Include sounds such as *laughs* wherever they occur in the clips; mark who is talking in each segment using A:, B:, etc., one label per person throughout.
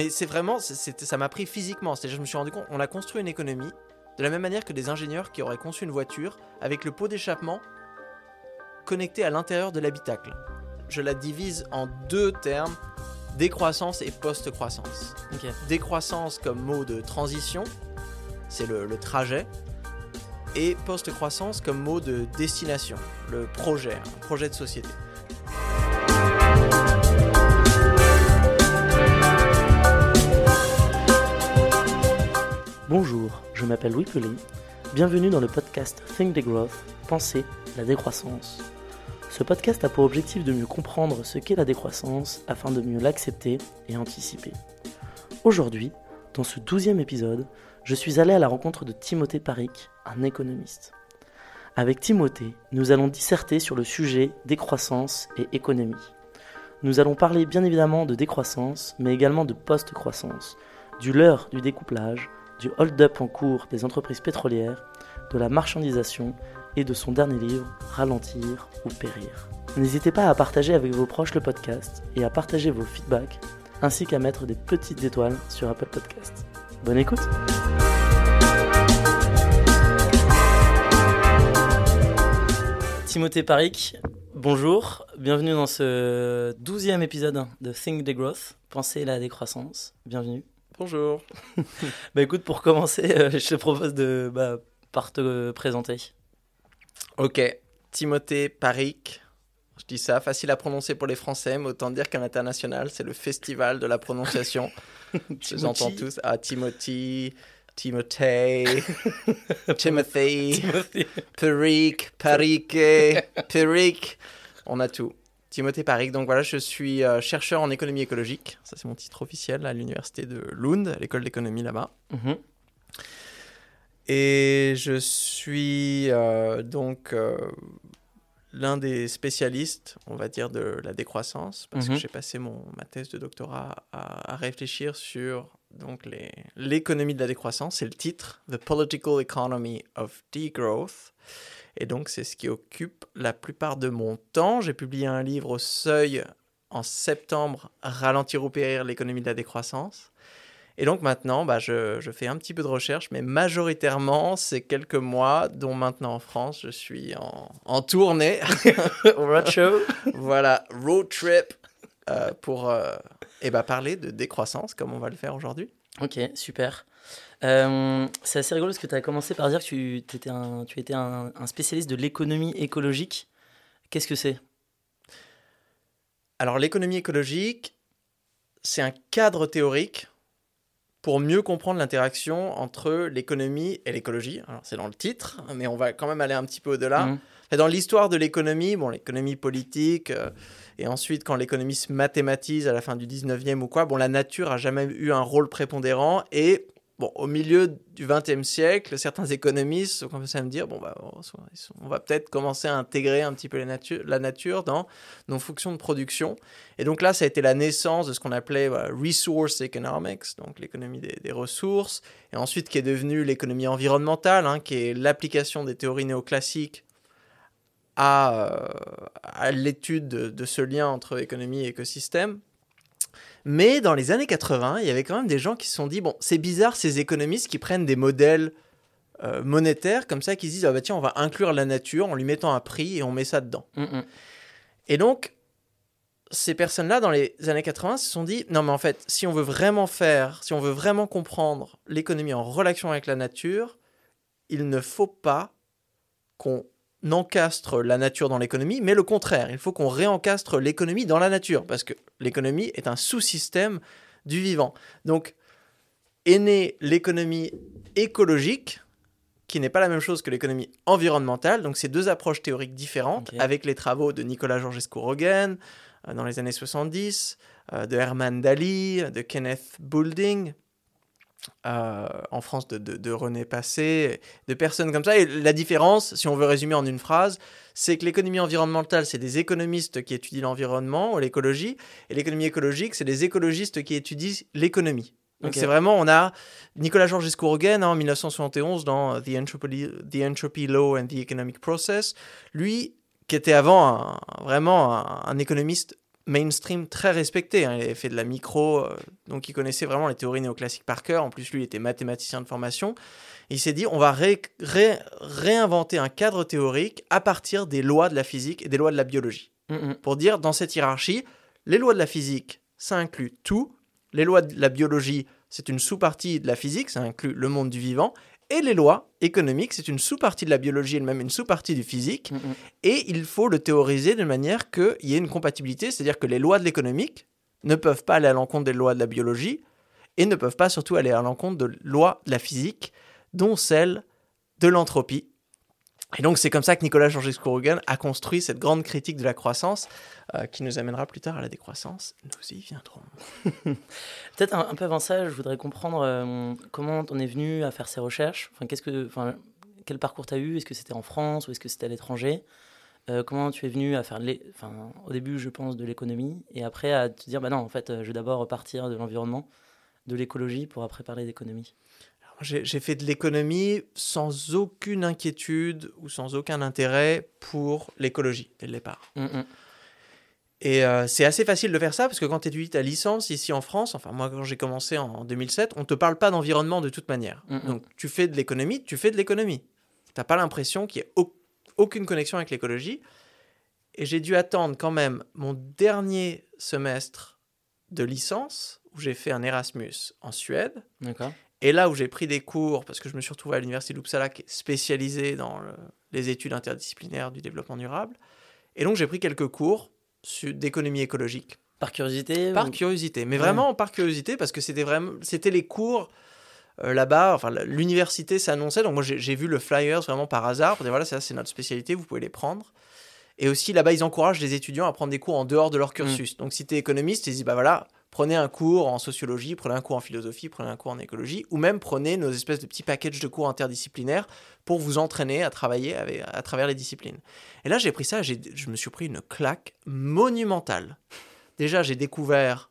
A: Mais c'est vraiment, ça m'a pris physiquement. C'est-à-dire, je me suis rendu compte, on a construit une économie de la même manière que des ingénieurs qui auraient conçu une voiture avec le pot d'échappement connecté à l'intérieur de l'habitacle. Je la divise en deux termes décroissance et post-croissance. Décroissance comme mot de transition, c'est le, le trajet, et post-croissance comme mot de destination, le projet, un projet de société.
B: M'appelle Louis. Bienvenue dans le podcast Think the Growth, Penser la décroissance. Ce podcast a pour objectif de mieux comprendre ce qu'est la décroissance afin de mieux l'accepter et anticiper. Aujourd'hui, dans ce douzième épisode, je suis allé à la rencontre de Timothée Paric, un économiste. Avec Timothée, nous allons disserter sur le sujet décroissance et économie. Nous allons parler bien évidemment de décroissance, mais également de post-croissance, du leurre du découplage, du hold-up en cours des entreprises pétrolières, de la marchandisation et de son dernier livre, Ralentir ou Périr. N'hésitez pas à partager avec vos proches le podcast et à partager vos feedbacks, ainsi qu'à mettre des petites étoiles sur Apple Podcast. Bonne écoute Timothée Paric, bonjour, bienvenue dans ce douzième épisode de Think the Growth, Penser la décroissance, bienvenue.
A: Bonjour. *laughs*
B: Bah écoute, pour commencer, euh, je te propose de bah, par te présenter.
A: Ok, Timothée Paric. Je dis ça, facile à prononcer pour les Français, mais autant dire qu'à l'international, c'est le festival de la prononciation. *laughs* Je les entends
B: Timothy.
A: tous. Ah, Timothy, Timothée, Timothy, *laughs*
B: Timothée.
A: Paric, Parique. On a tout. Timothée Paric. Donc voilà, je suis euh, chercheur en économie écologique. Ça, c'est mon titre officiel à l'université de Lund, à l'école d'économie là-bas.
B: Mhm.
A: Et je suis euh, donc euh, l'un des spécialistes, on va dire, de la décroissance, parce
B: Mhm.
A: que j'ai passé mon, ma thèse de doctorat à, à réfléchir sur donc l'économie de la décroissance. C'est le titre, The Political Economy of Degrowth. Et donc, c'est ce qui occupe la plupart de mon temps. J'ai publié un livre au seuil en septembre, Ralentir ou périr l'économie de la décroissance. Et donc maintenant, bah, je, je fais un petit peu de recherche, mais majoritairement, c'est quelques mois, dont maintenant en France, je suis en, en tournée. *laughs*
B: Roadshow.
A: voilà, road trip euh, pour euh, eh ben, parler de décroissance, comme on va le faire aujourd'hui.
B: Ok, super. Euh, c'est assez rigolo parce que tu as commencé par dire que tu, étais un, tu étais un, un spécialiste de l'économie écologique. Qu'est-ce que c'est?
A: Alors l'économie écologique, c'est un cadre théorique pour mieux comprendre l'interaction entre l'économie et l'écologie. Alors c'est dans le titre, mais on va quand même aller un petit peu au-delà.
B: Mhm.
A: Dans l'histoire de l'économie, bon, l'économie politique, euh, et ensuite quand l'économie se mathématise à la fin du 19e ou quoi, bon, la nature a jamais eu un rôle prépondérant. Et bon, au milieu du 20e siècle, certains économistes ont commencé à me dire, bon, bah, on va peut-être commencer à intégrer un petit peu la nature, la nature dans nos fonctions de production. Et donc là, ça a été la naissance de ce qu'on appelait resource economics, donc l'économie des, ressources, et ensuite qui est devenue l'économie environnementale, hein, qui est l'application des théories néoclassiques à, euh, l'étude de, de ce lien entre économie et écosystème. Mais dans les années 80, il y avait quand même des gens qui se sont dit, bon, c'est bizarre ces économistes qui prennent des modèles euh, monétaires comme ça, qui se disent, ah bah tiens, on va inclure la nature en lui mettant un prix et on met ça dedans.
B: Mhm.
A: Et donc, ces personnes-là, dans les années 80, se sont dit, non mais en fait, si on veut vraiment faire, si on veut vraiment comprendre l'économie en relation avec la nature, il ne faut pas qu'on encastre la nature dans l'économie, mais le contraire, il faut qu'on réencastre l'économie dans la nature, parce que l'économie est un sous-système du vivant. Donc, est née l'économie écologique, qui n'est pas la même chose que l'économie environnementale. Donc, c'est deux approches théoriques différentes, avec les travaux de Nicolas Georgescu-Roegen euh, dans les années 70, euh, de Herman Daly, de Kenneth Boulding, euh, en France de, de- de René Passé, de personnes comme ça. Et la différence, si on veut résumer en une phrase, c'est que l'économie environnementale, c'est des économistes qui étudient l'environnement ou l'écologie, et l'économie écologique, c'est des écologistes qui étudient l'économie. Donc c'est vraiment, on a Nicolas Georgescu-Roegen hein, en 1971 dans The Entropy, The Entropy Law and the Economic Process, lui qui était avant un- vraiment un, un économiste mainstream très respecté. hein. Il avait fait de la micro, euh, donc il connaissait vraiment les théories néoclassiques par cœur. En plus, lui, il était mathématicien de formation. Et il s'est dit, on va ré- ré- réinventer un cadre théorique à partir des lois de la physique et des lois de la biologie.
B: Mhm.
A: Pour dire, dans cette hiérarchie, les lois de la physique, ça inclut tout. Les lois de la biologie, c'est une sous-partie de la physique, ça inclut le monde du vivant. Et les lois économiques, c'est une sous-partie de la biologie et même une sous-partie du physique.
B: Mhm.
A: Et il faut le théoriser de manière qu'il y ait une compatibilité, c'est-à-dire que les lois de l'économique ne peuvent pas aller à l'encontre des lois de la biologie et ne peuvent pas surtout aller à l'encontre de lois de la physique, dont celle de l'entropie. Et donc c'est comme ça que Nicolas Georgescu-Roegen a construit cette grande critique de la croissance euh, qui nous amènera plus tard à la décroissance. Nous y viendrons. *laughs*
B: Peut-être un, peu avant ça, je voudrais comprendre euh, comment on est venu à faire ces recherches? Enfin, qu'est-ce que, enfin, quel parcours tu as eu? Est-ce que c'était en France ou est-ce que c'était à l'étranger? Euh, Comment tu es venu à faire, enfin, au début, je pense, de l'économie et après à te dire, bah non, en fait, je vais d'abord repartir de l'environnement, de l'écologie pour après parler d'économie?
A: J'ai fait de l'économie sans aucune inquiétude ou sans aucun intérêt pour l'écologie dès le départ.
B: Mhm.
A: Et euh, c'est assez facile de faire ça parce que quand tu étudies ta licence ici en France, enfin moi quand j'ai commencé en 2007, on te parle pas d'environnement de toute manière.
B: Mhm.
A: Donc tu fais de l'économie, tu fais de l'économie. T'as pas l'impression qu'il y ait au- aucune connexion avec l'écologie. Et j'ai dû attendre quand même mon dernier semestre de licence où j'ai fait un Erasmus en Suède. Et là où j'ai pris des cours, parce que je me suis retrouvé à l'université d'Uppsala qui est spécialisée dans le- les études interdisciplinaires du développement durable. Et donc j'ai pris quelques cours d'économie écologique.
B: Par curiosité
A: Par
B: ou-
A: curiosité, mais
B: Ouais.
A: vraiment par curiosité, parce que c'était vraiment, c'était les cours euh, là-bas, enfin l'université s'annonçait, donc moi j'ai vu le flyers vraiment par hasard, pour dire voilà, ça c'est notre spécialité, vous pouvez les prendre. Et aussi là-bas, ils encouragent les étudiants à prendre des cours en dehors de leur cursus. Donc si tu es économiste, ils disent bah voilà, prenez un cours en sociologie, prenez un cours en philosophie, prenez un cours en écologie, ou même prenez nos espèces de petits packages de cours interdisciplinaires pour vous entraîner à travailler avec- à travers les disciplines. Et là, j'ai pris ça, je me suis pris une claque monumentale. Déjà, j'ai découvert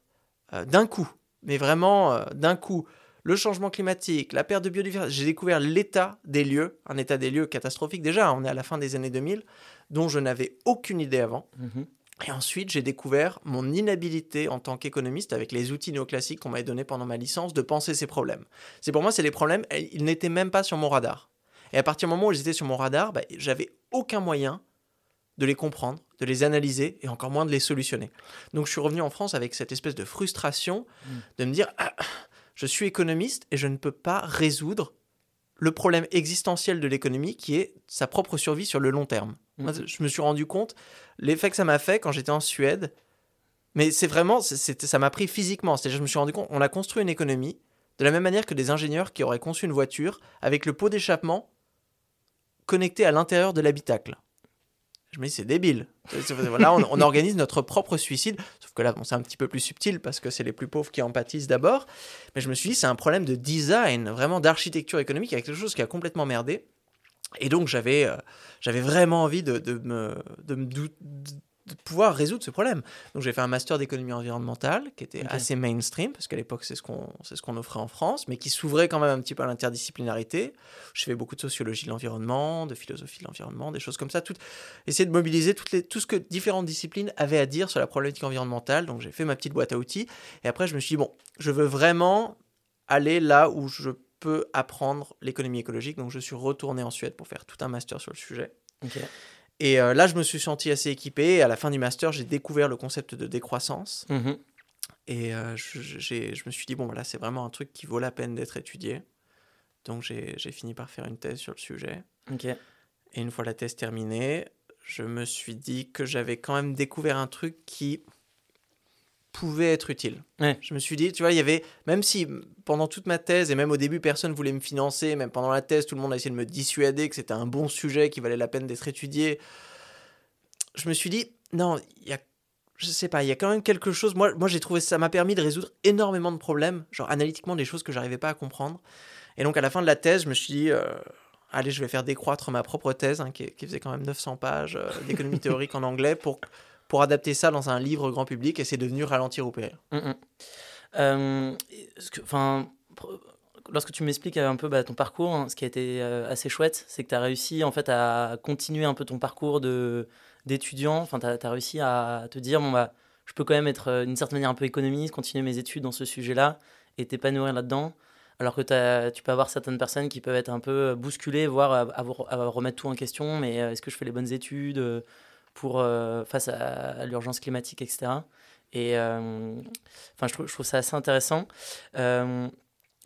A: euh, d'un coup, mais vraiment euh, d'un coup, le changement climatique, la perte de biodiversité. J'ai découvert l'état des lieux, un état des lieux catastrophique. Déjà, on est à la fin des années 2000, dont je n'avais aucune idée avant.
B: Mhm.
A: Et ensuite, j'ai découvert mon inhabilité en tant qu'économiste avec les outils néoclassiques qu'on m'avait donnés pendant ma licence de penser ces problèmes. C'est pour moi, c'est les problèmes, ils n'étaient même pas sur mon radar. Et à partir du moment où ils étaient sur mon radar, bah, j'avais aucun moyen de les comprendre, de les analyser et encore moins de les solutionner. Donc je suis revenu en France avec cette espèce de frustration
B: Mm.
A: de me dire Ah, je suis économiste et je ne peux pas résoudre le problème existentiel de l'économie qui est sa propre survie sur le long terme. Moi,
B: Mhm.
A: je me suis rendu compte l'effet que ça m'a fait quand j'étais en Suède. Mais c'est vraiment, ça m'a pris physiquement. C'est-à-dire, je me suis rendu compte, on a construit une économie de la même manière que des ingénieurs qui auraient conçu une voiture avec le pot d'échappement connecté à l'intérieur de l'habitacle. Je me dis, c'est débile. Voilà, on, organise notre propre suicide. Sauf que là, c'est un petit peu plus subtil parce que c'est les plus pauvres qui en pâtissent d'abord. Mais je me suis dit, c'est un problème de design, vraiment d'architecture économique, avec quelque chose qui a complètement merdé. Et donc, j'avais euh, vraiment envie de, de me, de, me pouvoir résoudre ce problème. Donc, j'ai fait un master d'économie environnementale qui était assez mainstream, parce qu'à l'époque, c'est ce qu'on c'est ce qu'on offrait en France, mais qui s'ouvrait quand même un petit peu à l'interdisciplinarité. Je fais beaucoup de sociologie de l'environnement, de philosophie de l'environnement, des choses comme ça. Tout, essayer de mobiliser toutes les, tout ce que différentes disciplines avaient à dire sur la problématique environnementale. Donc, j'ai fait ma petite boîte à outils. Et après, je me suis dit, bon, je veux vraiment aller là où je peux apprendre l'économie écologique. Donc, je suis retourné en Suède pour faire tout un master sur le sujet.
B: Ok.
A: Et euh, là, je me suis senti assez équipé. Et à la fin du master, j'ai découvert le concept de décroissance.
B: Mhm.
A: Et euh, je, me suis dit, bon, voilà, c'est vraiment un truc qui vaut la peine d'être étudié. Donc, j'ai fini par faire une thèse sur le sujet. Et une fois la thèse terminée, je me suis dit que j'avais quand même découvert un truc qui pouvait être utile.
B: Ouais.
A: Je me suis dit, tu vois, il y avait, même si pendant toute ma thèse, et même au début, personne voulait me financer, même pendant la thèse, tout le monde a essayé de me dissuader que c'était un bon sujet, qui valait la peine d'être étudié, je me suis dit, non, il y a, je sais pas, il y a quand même quelque chose, moi, moi j'ai trouvé ça m'a permis de résoudre énormément de problèmes, genre analytiquement des choses que j'arrivais pas à comprendre. Et donc à la fin de la thèse, je me suis dit, euh, allez, je vais faire décroître ma propre thèse, hein, qui, qui faisait quand même 900 pages euh, d'économie théorique en anglais, pour, pour adapter ça dans un livre grand public, et c'est devenu Ralentir ou.
B: Euh, ce que- enfin, pr- lorsque tu m'expliques un peu bah, ton parcours, hein, ce qui a été euh, assez chouette, c'est que tu as réussi en fait à continuer un peu ton parcours d'étudiant. Tu as, réussi à te dire bon bah, je peux quand même être euh, d'une certaine manière un peu économiste, continuer mes études dans ce sujet-là et t'épanouir là-dedans. Alors que tu peux avoir certaines personnes qui peuvent être un peu bousculées, voire à, remettre tout en question. Mais est-ce que je fais les bonnes études pour, face à, l'urgence climatique, etc. Et enfin, je, trouve, je trouve ça assez intéressant.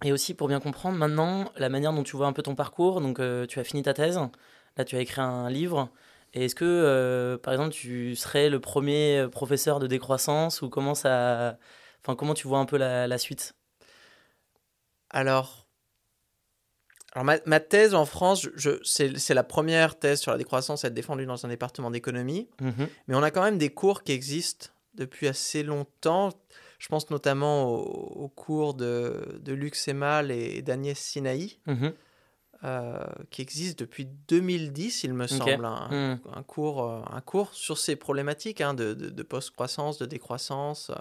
B: Et aussi pour bien comprendre maintenant la manière dont tu vois un peu ton parcours. Donc euh, tu as fini ta thèse, là tu as écrit un livre. Et est-ce que euh, par exemple tu serais le premier euh, professeur de décroissance ou comment ça, enfin comment tu vois un peu la, suite?
A: Alors, alors ma, thèse en France, c'est la première thèse sur la décroissance à être défendue dans un département d'économie. Mmh Mais on a quand même des cours qui existent depuis assez longtemps. Je pense notamment au, cours de, de Luc Semal et d'Agnès Sinaï, mhm. euh, qui existe depuis 2010, il me semble, un, mhm. cours, euh, un cours sur ces problématiques hein, de, de, post-croissance, de décroissance, euh,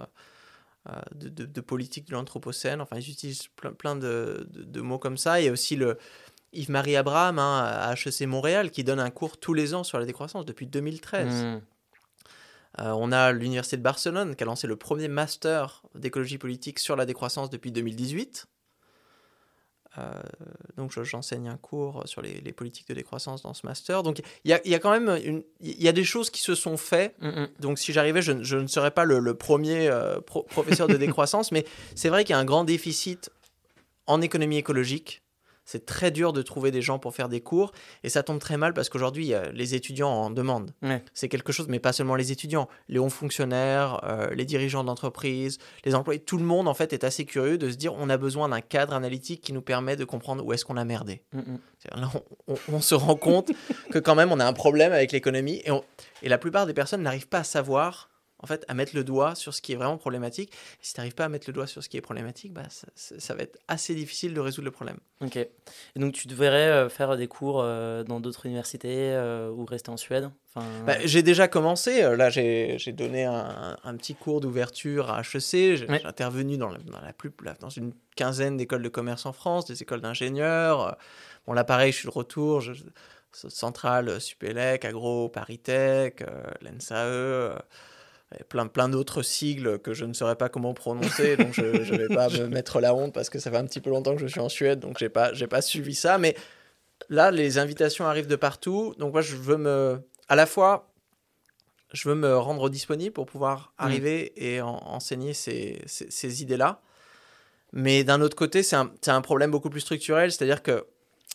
A: de, politique de l'Anthropocène. Enfin, ils utilisent plein, plein de, mots comme ça. Il y a aussi le, Yves-Marie Abraham hein, à HEC Montréal qui donne un cours tous les ans sur la décroissance depuis 2013. Euh, on a l'Université de Barcelone qui a lancé le premier master d'écologie politique sur la décroissance depuis 2018. Euh, donc j'enseigne un cours sur les, politiques de décroissance dans ce master. Donc il y a, quand même il y a des choses qui se sont faites. Mm, mm. Donc si j'arrivais, je, ne serais pas le, premier euh, professeur de *laughs* décroissance, mais c'est vrai qu'il y a un grand déficit en économie écologique c'est très dur de trouver des gens pour faire des cours et ça tombe très mal parce qu'aujourd'hui les étudiants en demandent. C'est quelque chose, mais pas seulement les étudiants, les hauts fonctionnaires, euh, les dirigeants d'entreprise, les employés, tout le monde en fait est assez curieux de se dire on a besoin d'un cadre analytique qui nous permet de comprendre où est-ce qu'on a merdé. Mm, mm. Là, on, se rend compte que quand même on a un problème avec l'économie et, et la plupart des personnes n'arrivent pas à savoir en fait, à mettre le doigt sur ce qui est vraiment problématique. Et si tu n'arrives pas à mettre le doigt sur ce qui est problématique, bah, ça, va être assez difficile de résoudre le problème.
B: Ok. Et donc, tu devrais euh, faire des cours euh, dans d'autres universités euh, ou rester en Suède?
A: Enfin... Bah, j'ai déjà commencé. Là, j'ai donné un, petit cours d'ouverture à HEC. J'ai intervenu dans, la, dans, la plus, dans une quinzaine d'écoles de commerce en France, des écoles d'ingénieurs. Bon, là, pareil, je suis de retour. Je, Centrale, Supélec, Agro, Paritech, l'ENSAE plein, plein d'autres sigles que je ne saurais pas comment prononcer, donc je ne vais pas me *laughs* mettre la honte parce que ça fait un petit peu longtemps que je suis en Suède, donc je n'ai pas, pas suivi ça. Mais là, les invitations arrivent de partout, donc moi, je veux me... À la fois, je veux me rendre disponible pour pouvoir mm. arriver et enseigner ces, ces, idées-là. Mais d'un autre côté, c'est un, un, problème beaucoup plus structurel, c'est-à-dire qu'il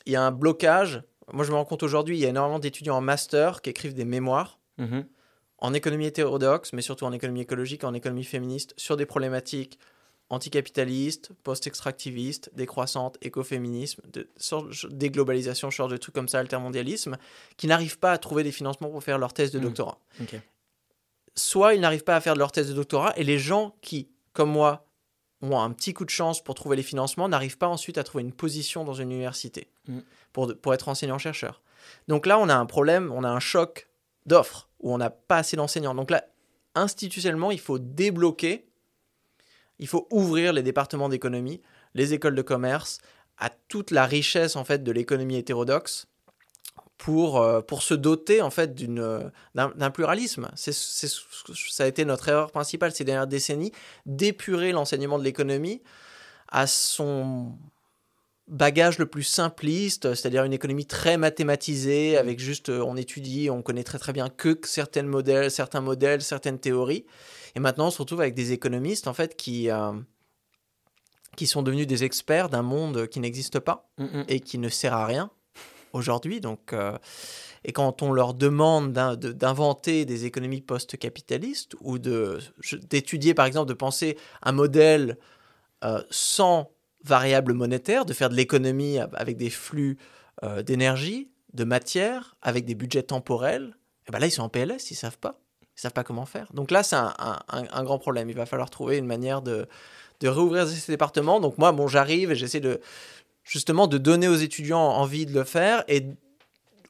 A: y a un blocage. Moi, je me rends compte aujourd'hui, il y a énormément d'étudiants en master qui écrivent des mémoires. Mm-hmm en économie hétérodoxe, mais surtout en économie écologique, en économie féministe, sur des problématiques anticapitalistes, post-extractivistes, décroissantes, écoféminisme, de, déglobalisation, genre de trucs comme ça, altermondialisme, qui n'arrivent pas à trouver des financements pour faire leur thèse de mmh. doctorat. Soit ils n'arrivent pas à faire leur thèse de doctorat, et les gens qui, comme moi, ont un petit coup de chance pour trouver les financements, n'arrivent pas ensuite à trouver une position dans une université mmh. pour, pour être enseignant-chercheur. Donc là, on a un problème, on a un choc d'offres où on n'a pas assez d'enseignants. Donc là, institutionnellement, il faut débloquer, il faut ouvrir les départements d'économie, les écoles de commerce, à toute la richesse en fait de l'économie hétérodoxe pour, euh, pour se doter en fait d'une, d'un, pluralisme. C'est, ça a été notre erreur principale ces dernières décennies, d'épurer l'enseignement de l'économie à son bagage le plus simpliste, c'est-à-dire une économie très mathématisée, mm. avec juste euh, on étudie, on connaît très très bien que certains modèles, certains modèles, certaines théories. Et maintenant, on se retrouve avec des économistes en fait qui euh, qui sont devenus des experts d'un monde qui n'existe pas mm, mm. et qui ne sert à rien aujourd'hui. Donc, euh, et quand on leur demande d'inventer des économies post-capitalistes ou d'étudier par exemple de penser un modèle sans variable monétaire, de faire de l'économie avec des flux euh, d'énergie, de matière, avec des budgets temporels, et ben là, ils sont en PLS, ils savent pas. Ils savent pas comment faire. Donc là, c'est un, un, grand problème. Il va falloir trouver une manière de, de réouvrir ces départements. Donc moi, bon, j'arrive et j'essaie de justement de donner aux étudiants envie de le faire et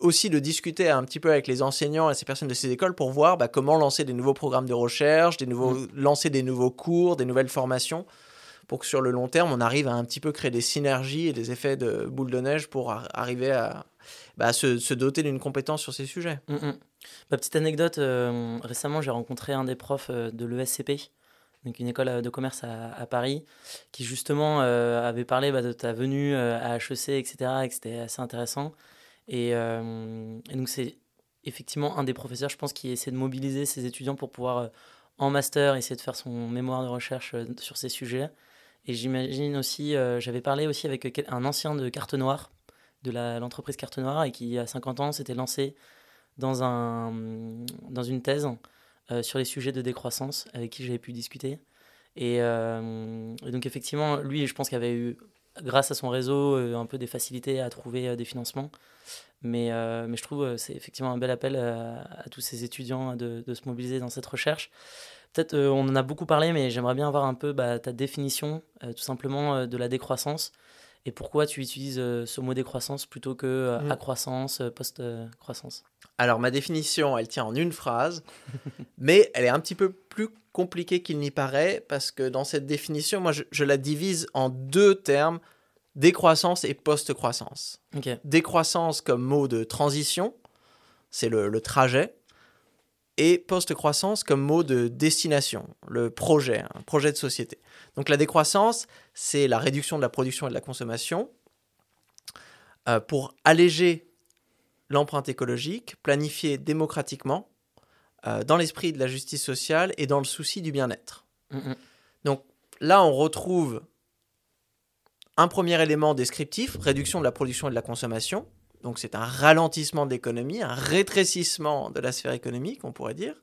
A: aussi de discuter un petit peu avec les enseignants et ces personnes de ces écoles pour voir bah, comment lancer des nouveaux programmes de recherche, des nouveaux, mmh. lancer des nouveaux cours, des nouvelles formations pour que sur le long terme, on arrive à un petit peu créer des synergies et des effets de boule de neige pour arriver à, bah, se, doter d'une compétence sur ces sujets.
B: Ma mm, mm. bah, petite anecdote, euh, récemment j'ai rencontré un des profs euh, de l'ESCP, donc une école de commerce à, Paris, qui justement avait parlé bah, de ta venue à HEC, etc., et que c'était assez intéressant. Et, et donc c'est effectivement un des professeurs, je pense, qui essaie de mobiliser ses étudiants pour pouvoir, en master, essayer de faire son mémoire de recherche sur ces sujets. Et j'imagine aussi, euh, j'avais parlé aussi avec un ancien de Carte Noire, de l'entreprise Carte Noire, et qui, à 50 ans, s'était lancé dans, un, dans une thèse euh, sur les sujets de décroissance, avec qui j'avais pu discuter. Euh, et, donc, effectivement, lui, je pense qu'il avait eu, grâce à son réseau, un peu des facilités à trouver des financements. Mais, je trouve c'est effectivement un bel appel à, tous ces étudiants de, se mobiliser dans cette recherche. Peut-être euh, on en a beaucoup parlé, mais j'aimerais bien avoir un peu bah, ta définition, euh, tout simplement, euh, de la décroissance. Et pourquoi tu utilises ce mot décroissance plutôt que mm. accroissance, post-croissance?
A: Alors, ma définition, elle tient en une phrase, *laughs* mais elle est un petit peu plus compliquée qu'il n'y paraît, parce que dans cette définition, moi, je, la divise en deux termes, décroissance et post-croissance. Décroissance comme mot de transition, c'est le, trajet et post-croissance comme mot de destination, le projet, un projet de société. Donc la décroissance, c'est la réduction de la production et de la consommation euh, pour alléger l'empreinte écologique, planifiée démocratiquement, euh, dans l'esprit de la justice sociale et dans le souci du bien-être. Mm, mm. Donc là, on retrouve un premier élément descriptif, réduction de la production et de la consommation, donc c'est un ralentissement de l'économie, un rétrécissement de la sphère économique, on pourrait dire.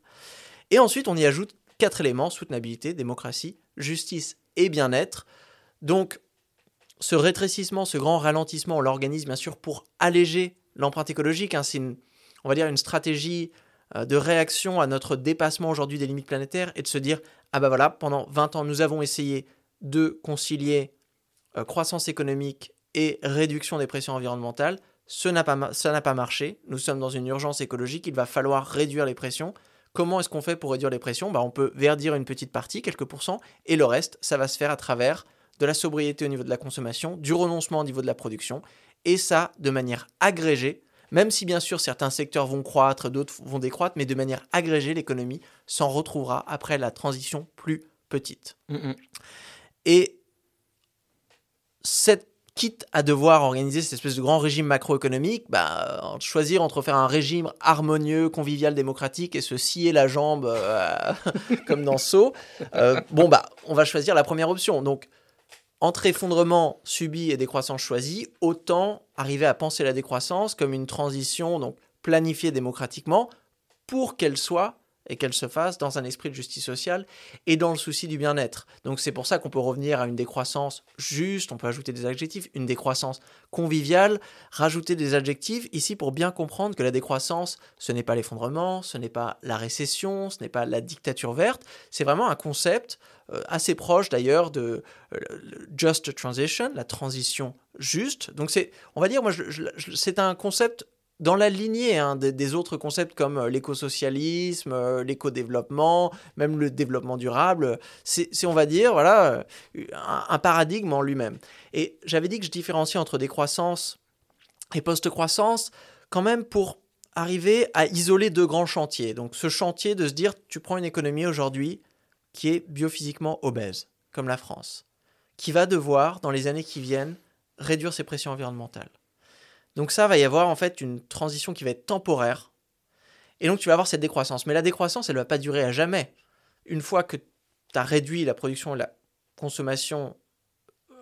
A: Et ensuite, on y ajoute quatre éléments, soutenabilité, démocratie, justice et bien-être. Donc ce rétrécissement, ce grand ralentissement, on l'organise bien sûr pour alléger l'empreinte écologique. Hein. C'est, on va dire, une stratégie euh, de réaction à notre dépassement aujourd'hui des limites planétaires et de se dire, ah ben voilà, pendant 20 ans, nous avons essayé de concilier euh, croissance économique et réduction des pressions environnementales. Ce n'a pas, ça n'a pas marché. Nous sommes dans une urgence écologique. Il va falloir réduire les pressions. Comment est-ce qu'on fait pour réduire les pressions? Bah, On peut verdir une petite partie, quelques pourcents, et le reste, ça va se faire à travers de la sobriété au niveau de la consommation, du renoncement au niveau de la production, et ça de manière agrégée, même si bien sûr certains secteurs vont croître, d'autres vont décroître, mais de manière agrégée, l'économie s'en retrouvera après la transition plus petite. Mm, mm. Et cette quitte à devoir organiser cette espèce de grand régime macroéconomique, bah, choisir entre faire un régime harmonieux, convivial, démocratique et se scier la jambe euh, *laughs* comme dans Saut, euh, bon, bah, on va choisir la première option. Donc, entre effondrement subi et décroissance choisie, autant arriver à penser la décroissance comme une transition donc planifiée démocratiquement pour qu'elle soit et qu'elle se fasse dans un esprit de justice sociale et dans le souci du bien-être. Donc c'est pour ça qu'on peut revenir à une décroissance juste, on peut ajouter des adjectifs, une décroissance conviviale, rajouter des adjectifs ici pour bien comprendre que la décroissance, ce n'est pas l'effondrement, ce n'est pas la récession, ce n'est pas la dictature verte, c'est vraiment un concept euh, assez proche d'ailleurs de euh, just transition, la transition juste. Donc c'est, on va dire, moi, c'est un concept dans la lignée hein, des, autres concepts comme euh, l'écosocialisme, euh, l'éco-développement, même le développement durable, c'est, on va dire, voilà, euh, un, paradigme en lui-même. Et j'avais dit que je différenciais entre décroissance et post-croissance, quand même pour arriver à isoler deux grands chantiers. Donc ce chantier de se dire, tu prends une économie aujourd'hui qui est biophysiquement obèse, comme la France, qui va devoir, dans les années qui viennent, réduire ses pressions environnementales donc ça, va y avoir en fait une transition qui va être temporaire. Et donc tu vas avoir cette décroissance. Mais la décroissance, elle ne va pas durer à jamais. Une fois que tu as réduit la production et la consommation euh,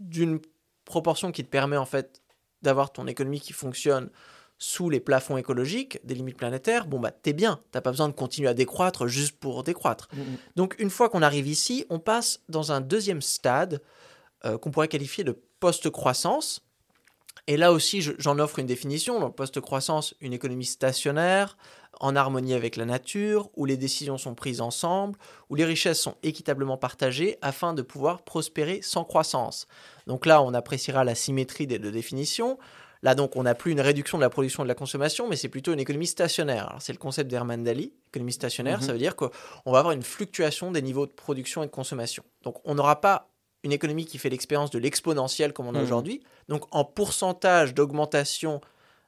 A: d'une proportion qui te permet en fait d'avoir ton économie qui fonctionne sous les plafonds écologiques des limites planétaires, bon bah t'es bien, t'as pas besoin de continuer à décroître juste pour décroître. Mm, mm. Donc une fois qu'on arrive ici, on passe dans un deuxième stade euh, qu'on pourrait qualifier de post-croissance, et là aussi, j'en offre une définition. Donc, post-croissance, une économie stationnaire, en harmonie avec la nature, où les décisions sont prises ensemble, où les richesses sont équitablement partagées afin de pouvoir prospérer sans croissance. Donc là, on appréciera la symétrie des deux définitions. Là, donc, on n'a plus une réduction de la production et de la consommation, mais c'est plutôt une économie stationnaire. C'est le concept d'Herman Daly. Économie stationnaire, ça mhm. veut dire qu'on va avoir une fluctuation des niveaux de production et de consommation. Donc, on n'aura pas une économie qui fait l'expérience de l'exponentiel comme on a
B: Mhm.
A: aujourd'hui, donc en pourcentage d'augmentation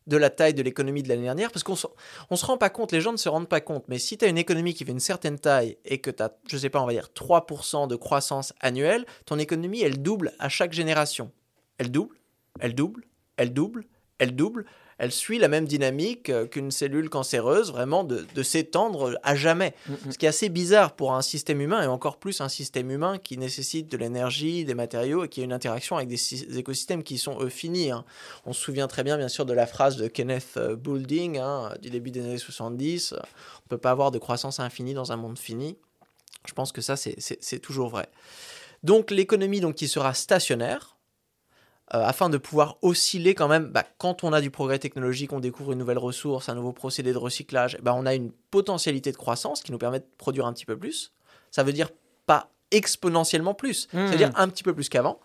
A: de la taille de l'économie de l'année dernière, parce qu'on se, on se rend pas compte, les gens ne se rendent pas compte, mais si tu as une économie qui fait une certaine taille et que tu as, je sais pas, on va dire 3% de croissance annuelle, ton économie, elle double à chaque génération. Elle double, elle double, elle double, elle double, elle suit la même dynamique euh, qu'une cellule cancéreuse, vraiment de, de s'étendre à jamais.
B: Mhm.
A: Ce qui est assez bizarre pour un système humain, et encore plus un système humain qui nécessite de l'énergie, des matériaux, et qui a une interaction avec des, sy- des écosystèmes qui sont, eux, finis. hein. On se souvient très bien, bien sûr, de la phrase de Kenneth euh, Boulding, hein, du début des années 70. euh, On ne peut pas avoir de croissance infinie dans un monde fini. Je pense que ça, c'est toujours vrai. Donc, l'économie donc, qui sera stationnaire, euh, afin de pouvoir osciller quand même, bah, quand on a du progrès technologique, on découvre une nouvelle ressource, un nouveau procédé de recyclage, bah, on a une potentialité de croissance qui nous permet de produire un petit peu plus. Ça veut dire pas exponentiellement plus,
B: Mhm.
A: c'est-à-dire un petit peu plus qu'avant.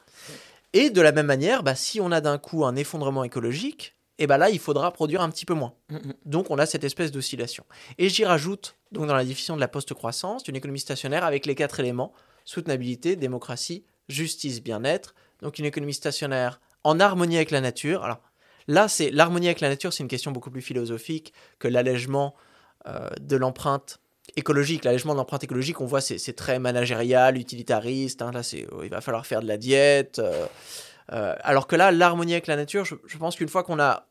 A: Et de la même manière, bah, si on a d'un coup un effondrement écologique, et bah là, il faudra produire un petit peu moins.
B: Mhm.
A: Donc, on a cette espèce d'oscillation. Et j'y rajoute, donc dans la définition de la post-croissance, une économie stationnaire avec les quatre éléments soutenabilité, démocratie, justice, bien-être. Donc, une économie stationnaire en harmonie avec la nature. Alors, là, c'est l'harmonie avec la nature, c'est une question beaucoup plus philosophique que l'allègement euh, de l'empreinte écologique. L'allègement de l'empreinte écologique, on voit, c'est très managérial, utilitariste. hein. Là, c'est il va falloir faire de la diète. euh, euh, alors que là, l'harmonie avec la nature, je, pense qu'une fois qu'on a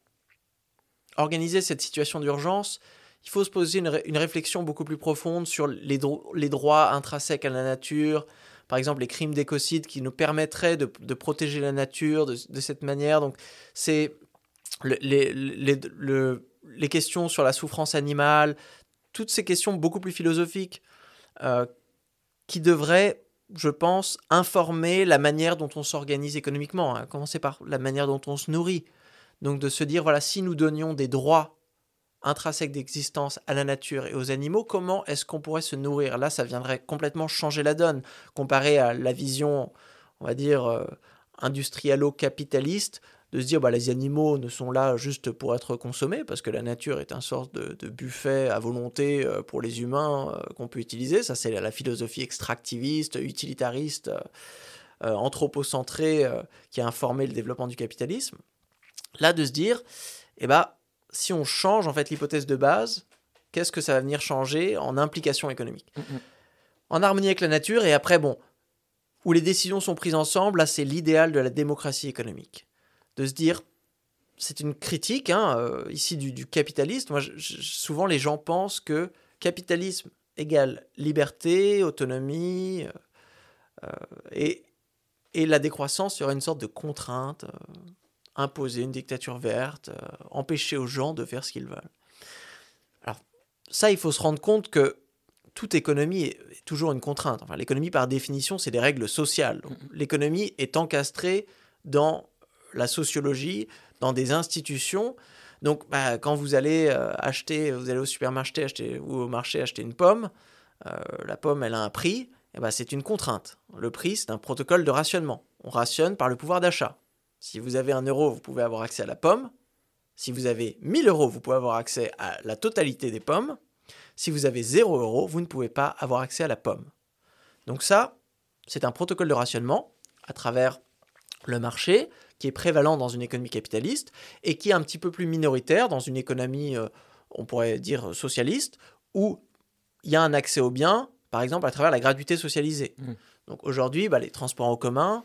A: organisé cette situation d'urgence, il faut se poser une, ré- une réflexion beaucoup plus profonde sur les, les droits intrinsèques à la nature, par exemple les crimes d'écocide qui nous permettraient de, protéger la nature de, cette manière. Donc, c'est le- les, les, le- les questions sur la souffrance animale, toutes ces questions beaucoup plus philosophiques euh, qui devraient, je pense, informer la manière dont on s'organise économiquement, hein, à commencer par la manière dont on se nourrit. Donc de se dire, voilà, si nous donnions des droits intrinsèques d'existence à la nature et aux animaux, comment est-ce qu'on pourrait se nourrir? Là, ça viendrait complètement changer la donne, comparé à la vision, on va dire, euh, industrialo-capitaliste, de se dire, bah, les animaux ne sont là juste pour être consommés, parce que la nature est un sorte de, buffet à volonté euh, pour les humains euh, qu'on peut utiliser. Ça, c'est la, la philosophie extractiviste, utilitariste, anthropocentrée, qui a informé le développement du capitalisme. Là, de se dire, eh ben, si on change en fait l'hypothèse de base, qu'est-ce que ça va venir changer en implication économique
B: Mhm.
A: En harmonie avec la nature, et après, bon, où les décisions sont prises ensemble, là, c'est l'idéal de la démocratie économique. De se dire, c'est une critique hein, euh, ici du, du capitalisme. Moi, je- je- souvent, les gens pensent que capitalisme égale liberté, autonomie, euh, euh, et, et la décroissance serait une sorte de contrainte, euh, imposer une dictature verte, euh, empêcher aux gens de faire ce qu'ils veulent. Alors, ça, il faut se rendre compte que toute économie est, toujours une contrainte. Enfin, l'économie, par définition, c'est des règles sociales. L'économie est encastrée dans la sociologie, dans des institutions. Donc, bah, quand vous allez euh, acheter, vous allez au supermarché acheter, ou au marché acheter une pomme, euh, la pomme, elle a un prix, et ben, c'est une contrainte. Le prix, c'est un protocole de rationnement. On rationne par le pouvoir d'achat. Si vous avez un euro, vous pouvez avoir accès à la pomme. Si vous avez 1000 euros, vous pouvez avoir accès à la totalité des pommes. Si vous avez 0 euros, vous ne pouvez pas avoir accès à la pomme. Donc ça, c'est un protocole de rationnement à travers le marché qui est prévalent dans une économie capitaliste et qui est un petit peu plus minoritaire dans une économie, euh, on pourrait dire, socialiste, où il y a un accès aux biens, par exemple, à travers la gratuité socialisée.
B: Mm.
A: Donc aujourd'hui, bah, les transports en commun,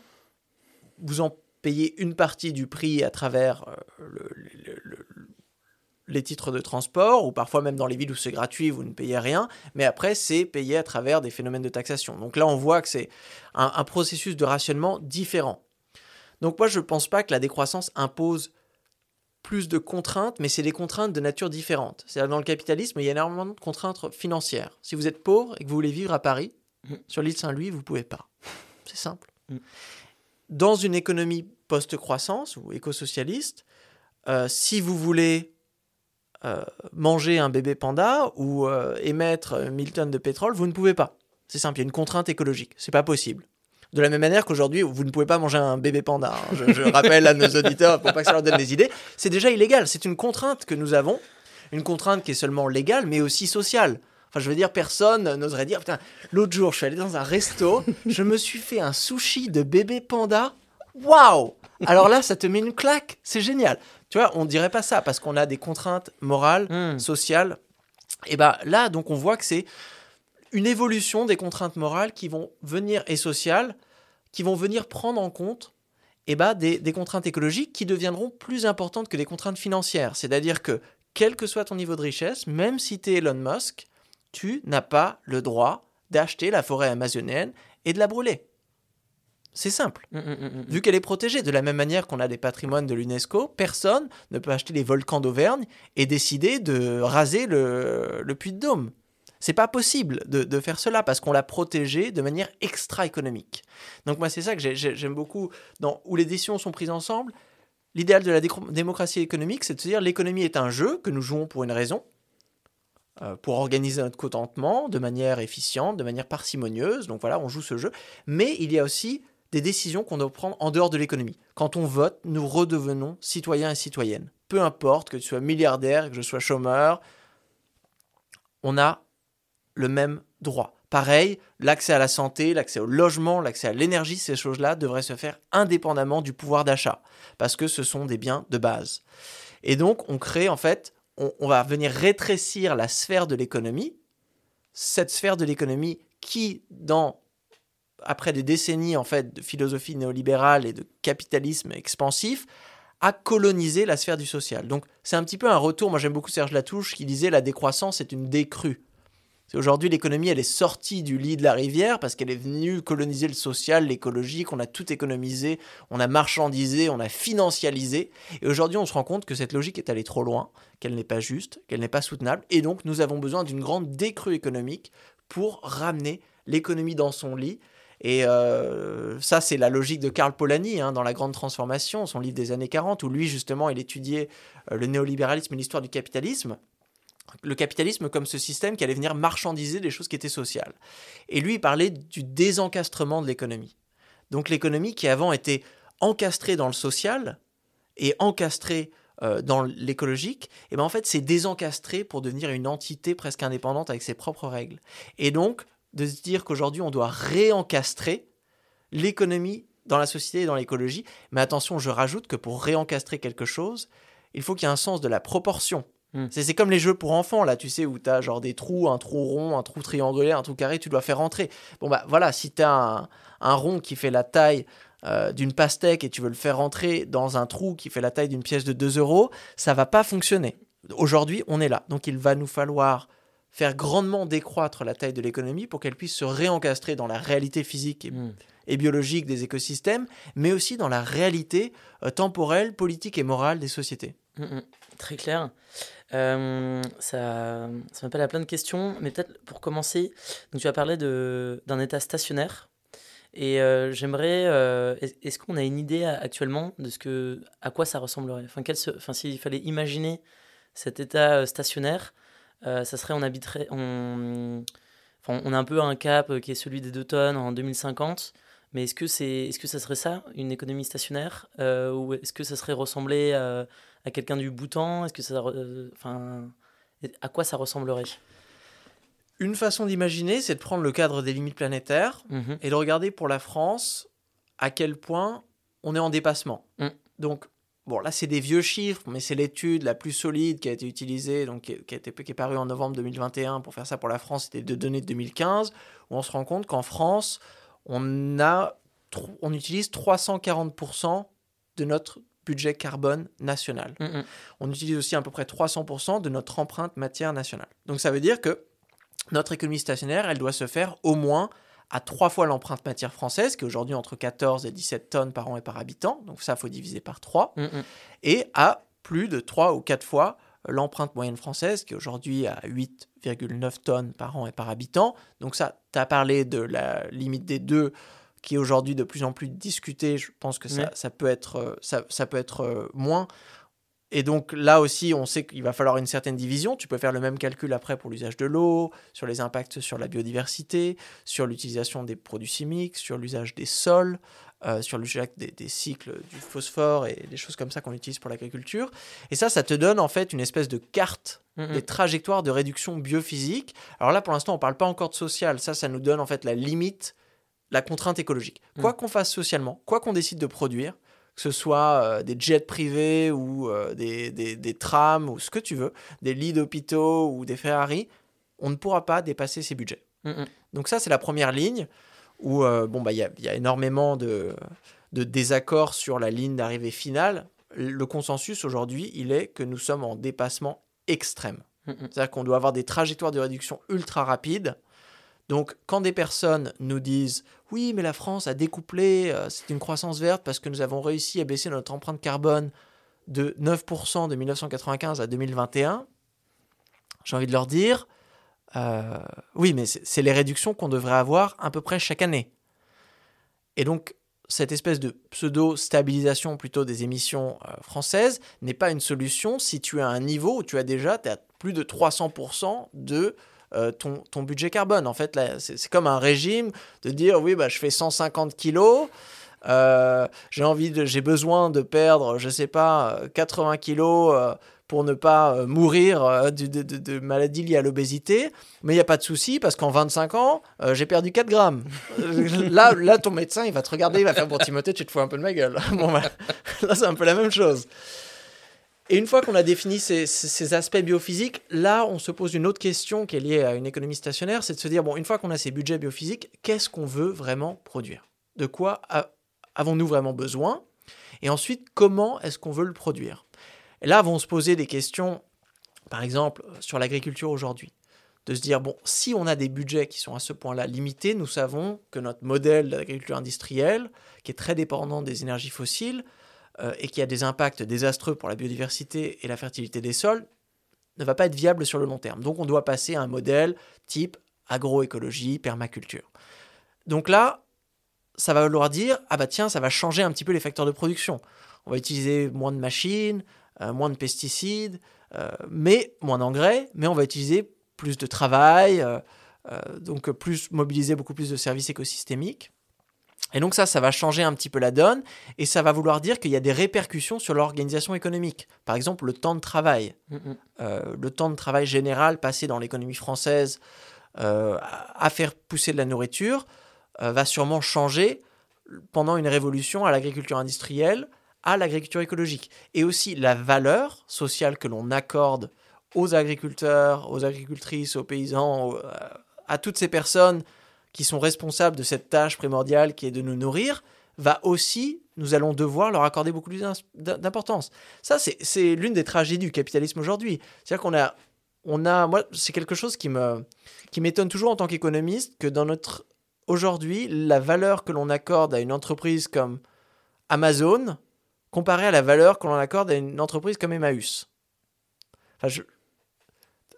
A: vous en payez une partie du prix à travers euh, le- le- le- le- les titres de transport, ou parfois même dans les villes où c'est gratuit, vous ne payez rien, mais après, c'est payé à travers des phénomènes de taxation. Donc là, on voit que c'est un, un processus de rationnement différent. Donc moi, je ne pense pas que la décroissance impose plus de contraintes, mais c'est des contraintes de nature différente. C'est-à-dire dans le capitalisme, il y a énormément de contraintes financières. Si vous êtes pauvre et que vous voulez vivre à Paris,
B: Mm.
A: sur l'île Saint-Louis, vous ne pouvez pas. C'est simple.
B: Mm.
A: Dans une économie post-croissance ou éco-socialiste, euh, si vous voulez euh, manger un bébé panda ou euh, émettre euh, 1000 tonnes de pétrole, vous ne pouvez pas. C'est simple, il y a une contrainte écologique. C'est pas possible. De la même manière qu'aujourd'hui, vous ne pouvez pas manger un bébé panda. hein. Je, je rappelle à nos auditeurs pour pas que ça leur donne des idées. C'est déjà illégal. C'est une contrainte que nous avons, une contrainte qui est seulement légale, mais aussi sociale. Enfin, je veux dire, personne n'oserait dire, putain, l'autre jour, je suis allé dans un resto, *laughs* je me suis fait un sushi de bébé panda. Waouh Alors là, ça te met une claque, c'est génial. Tu vois, on dirait pas ça parce qu'on a des contraintes morales,
B: Hmm.
A: sociales. Et bah là, donc on voit que c'est une évolution des contraintes morales qui vont venir et sociales, qui vont venir prendre en compte eh ben, des, des contraintes écologiques qui deviendront plus importantes que des contraintes financières. C'est-à-dire que, quel que soit ton niveau de richesse, même si tu es Elon Musk, tu n'as pas le droit d'acheter la forêt amazonienne et de la brûler. C'est simple.
B: Mm, mm, mm.
A: Vu qu'elle est protégée, de la même manière qu'on a des patrimoines de l'UNESCO, personne ne peut acheter les volcans d'Auvergne et décider de raser le, le puits de Dôme. C'est pas possible de, de faire cela parce qu'on l'a protégé de manière extra-économique. Donc moi, c'est ça que j'ai- j'ai- j'aime beaucoup, dans, où les décisions sont prises ensemble. L'idéal de la démocratie économique, c'est de se dire l'économie est un jeu que nous jouons pour une raison, pour organiser notre contentement de manière efficiente, de manière parcimonieuse. Donc voilà, on joue ce jeu. Mais il y a aussi des décisions qu'on doit prendre en dehors de l'économie. Quand on vote, nous redevenons citoyens et citoyennes. Peu importe que tu sois milliardaire, que je sois chômeur, on a le même droit. Pareil, l'accès à la santé, l'accès au logement, l'accès à l'énergie, ces choses-là devraient se faire indépendamment du pouvoir d'achat, parce que ce sont des biens de base. Et donc, on crée en fait, on, va venir rétrécir la sphère de l'économie, cette sphère de l'économie qui, dans après des décennies en fait de philosophie néolibérale et de capitalisme expansif, a colonisé la sphère du social. Donc c'est un petit peu un retour. Moi j'aime beaucoup Serge Latouche qui disait la décroissance est une décrue. Aujourd'hui, l'économie, elle est sortie du lit de la rivière parce qu'elle est venue coloniser le social, l'écologique. On a tout économisé, on a marchandisé, on a financialisé. Et aujourd'hui, on se rend compte que cette logique est allée trop loin, qu'elle n'est pas juste, qu'elle n'est pas soutenable. Et donc, nous avons besoin d'une grande décrue économique pour ramener l'économie dans son lit. Et euh, ça, c'est la logique de Karl Polanyi hein, dans La Grande Transformation, son livre des années 40, où lui, justement, il étudiait euh, le néolibéralisme et l'histoire du capitalisme le capitalisme comme ce système qui allait venir marchandiser des choses qui étaient sociales. Et lui, il parlait du désencastrement de l'économie. Donc l'économie qui avant était encastrée dans le social et encastrée euh, dans l'écologique, et ben en fait c'est désencastré pour devenir une entité presque indépendante avec ses propres règles. Et donc de se dire qu'aujourd'hui on doit réencastrer l'économie dans la société et dans l'écologie. Mais attention, je rajoute que pour réencastrer quelque chose, il faut qu'il y ait un sens de la proportion.
B: Mm.
A: C'est comme les jeux pour enfants, là, tu sais, où tu as genre des trous, un trou rond, un trou triangulaire, un trou carré, tu dois faire rentrer. Bon, bah voilà, si tu as un, un rond qui fait la taille euh, d'une pastèque et tu veux le faire rentrer dans un trou qui fait la taille d'une pièce de 2 euros, ça va pas fonctionner. Aujourd'hui, on est là. Donc, il va nous falloir faire grandement décroître la taille de l'économie pour qu'elle puisse se réencastrer dans la réalité physique et,
B: Mm.
A: et biologique des écosystèmes, mais aussi dans la réalité euh, temporelle, politique et morale des sociétés.
B: Mm, mm. Très clair. Euh, ça m'appelle à plein de questions, mais peut-être pour commencer, tu as parlé d'un état stationnaire. Et euh, j'aimerais, euh, est- est-ce qu'on a une idée actuellement de ce que, à quoi ça ressemblerait? Enfin, s'il fallait imaginer cet état stationnaire, ça serait, on habiterait, on, enfin, a un peu un cap qui est celui des 2 tonnes en 2050. Mais est-ce que c'est, est-ce que ça serait ça, une économie stationnaire, ou est-ce que ça serait ressembler à, à quelqu'un du Bhoutan Est-ce que ça, euh, enfin, à quoi ça ressemblerait?
A: Une façon d'imaginer, c'est de prendre le cadre des limites planétaires
B: Mhm.
A: et de regarder pour la France à quel point on est en dépassement.
B: Mm.
A: Donc, bon, là, c'est des vieux chiffres, mais c'est l'étude la plus solide qui a été utilisée, donc qui, a été, qui est parue en novembre 2021 pour faire ça pour la France, c'était de données de 2015, où on se rend compte qu'en France, on, a, on utilise 340% de notre budget carbone national.
B: Mhm.
A: On utilise aussi à peu près 300% de notre empreinte matière nationale. Donc ça veut dire que notre économie stationnaire, elle doit se faire au moins à trois fois l'empreinte matière française, qui est aujourd'hui entre 14 et 17 tonnes par an et par habitant. Donc ça, faut diviser par 3.
B: Mhm.
A: Et à plus de 3 ou 4 fois l'empreinte moyenne française, qui est aujourd'hui à 8,9 tonnes par an et par habitant. Donc ça, tu as parlé de la limite des deux, qui est aujourd'hui de plus en plus discutée. Je pense que ça, ça peut être, euh, ça, ça peut être euh, moins. Et donc là aussi, on sait qu'il va falloir une certaine division. Tu peux faire le même calcul après pour l'usage de l'eau, sur les impacts sur la biodiversité, sur l'utilisation des produits chimiques, sur l'usage des sols. euh, sur sujet des, des, cycles du phosphore et des choses comme ça qu'on utilise pour l'agriculture. Et ça, ça te donne en fait une espèce de carte
B: Mhm.
A: des trajectoires de réduction biophysique. Alors là, pour l'instant, on ne parle pas encore de social. Ça, ça nous donne en fait la limite, la contrainte écologique. Quoi
B: Mhm.
A: qu'on fasse socialement, quoi qu'on décide de produire, que ce soit euh, des jets privés ou euh, des, des- des trams ou ce que tu veux, des lits d'hôpitaux ou des Ferrari, on ne pourra pas dépasser ces budgets.
B: Mhm.
A: Donc ça, c'est la première ligne où euh, bon bah il y, a- il y a énormément de, de désaccords sur la ligne d'arrivée finale. Le consensus aujourd'hui, il est que nous sommes en dépassement extrême. C'est-à-dire qu'on doit avoir des trajectoires de réduction ultra rapides. Donc quand des personnes nous disent oui mais la France a découplé, euh, c'est une croissance verte parce que nous avons réussi à baisser notre empreinte carbone de 9% de 1995 à 2021, j'ai envie de leur dire euh, oui, mais c'est les réductions qu'on devrait avoir à peu près chaque année. Et donc, cette espèce de pseudo-stabilisation plutôt des émissions euh, françaises n'est pas une solution si tu as un niveau où tu as déjà plus de 300% de euh, ton, ton budget carbone. En fait, c'est comme un régime de dire oui, bah, je fais 150 kilos. euh, j'ai envie de, j'ai besoin de perdre, je sais pas, euh, 80 kilos euh, pour ne pas mourir de, de, de, maladies liées à l'obésité. Mais il n'y a pas de souci parce qu'en 25 ans, euh, j'ai perdu 4 grammes. *laughs* Là, là, ton médecin, il va te regarder, il va faire Bon, Timothée, tu te fous un peu de ma gueule. *laughs* Bon, bah, là, c'est un peu la même chose. Et une fois qu'on a défini ces, aspects biophysiques, là, on se pose une autre question qui est liée à une économie stationnaire c'est de se dire bon, une fois qu'on a ces budgets biophysiques, qu'est-ce qu'on veut vraiment produire? De quoi avons-nous vraiment besoin? Et ensuite, comment est-ce qu'on veut le produire? Et là, vont se poser des questions, par exemple, sur l'agriculture aujourd'hui. De se dire, bon, si on a des budgets qui sont à ce point-là limités, nous savons que notre modèle d'agriculture industrielle, qui est très dépendant des énergies fossiles euh, et qui a des impacts désastreux pour la biodiversité et la fertilité des sols, ne va pas être viable sur le long terme. Donc on doit passer à un modèle type agroécologie, permaculture. Donc là, ça va vouloir dire, ah bah tiens, ça va changer un petit peu les facteurs de production. On va utiliser moins de machines, euh, moins de pesticides, euh, mais moins d'engrais, mais on va utiliser plus de travail, donc plus mobiliser beaucoup plus de services écosystémiques. Et donc ça, ça va changer un petit peu la donne, et ça va vouloir dire qu'il y a des répercussions sur l'organisation économique. Par exemple, le temps de travail.
B: Mhm.
A: Euh, le temps de travail général passé dans l'économie française euh, à à faire pousser de la nourriture euh, va sûrement changer pendant une révolution à l'agriculture industrielle, à l'agriculture écologique. Et aussi la valeur sociale que l'on accorde aux agriculteurs, aux agricultrices, aux paysans, aux- à toutes ces personnes qui sont responsables de cette tâche primordiale qui est de nous nourrir, va aussi, nous allons devoir leur accorder beaucoup plus d'im- d'importance. Ça, c'est l'une des tragédies du capitalisme aujourd'hui. C'est-à-dire qu'on a, on a, moi, c'est quelque chose qui me, qui m'étonne toujours en tant qu'économiste que dans notre aujourd'hui, la valeur que l'on accorde à une entreprise comme Amazon, comparée à la valeur que l'on accorde à une entreprise comme Emmaüs. Enfin, je-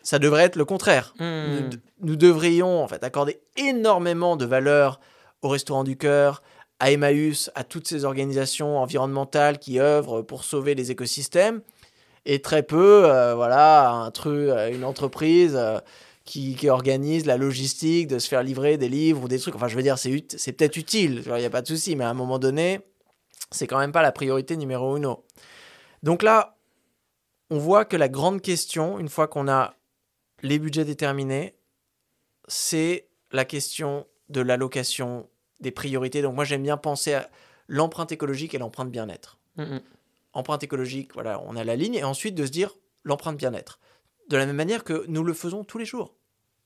A: ça devrait être le contraire.
B: Mhm.
A: Nous, nous devrions en fait accorder énormément de valeur au Restaurant du Cœur, à Emmaüs, à toutes ces organisations environnementales qui œuvrent pour sauver les écosystèmes, et très peu, euh, voilà, à un truc, une entreprise euh, qui, qui organise la logistique de se faire livrer des livres ou des trucs. Enfin, je veux dire, c'est c'est peut-être utile, il n'y a pas de souci, mais à un moment donné, c'est quand même pas la priorité numéro uno. Donc là, on voit que la grande question, une fois qu'on a les budgets déterminés, c'est la question de l'allocation des priorités. Donc moi j'aime bien penser à l'empreinte écologique et l'empreinte bien-être.
B: Mhm.
A: Empreinte écologique, voilà, on a la ligne, et ensuite de se dire l'empreinte bien-être. De la même manière que nous le faisons tous les jours.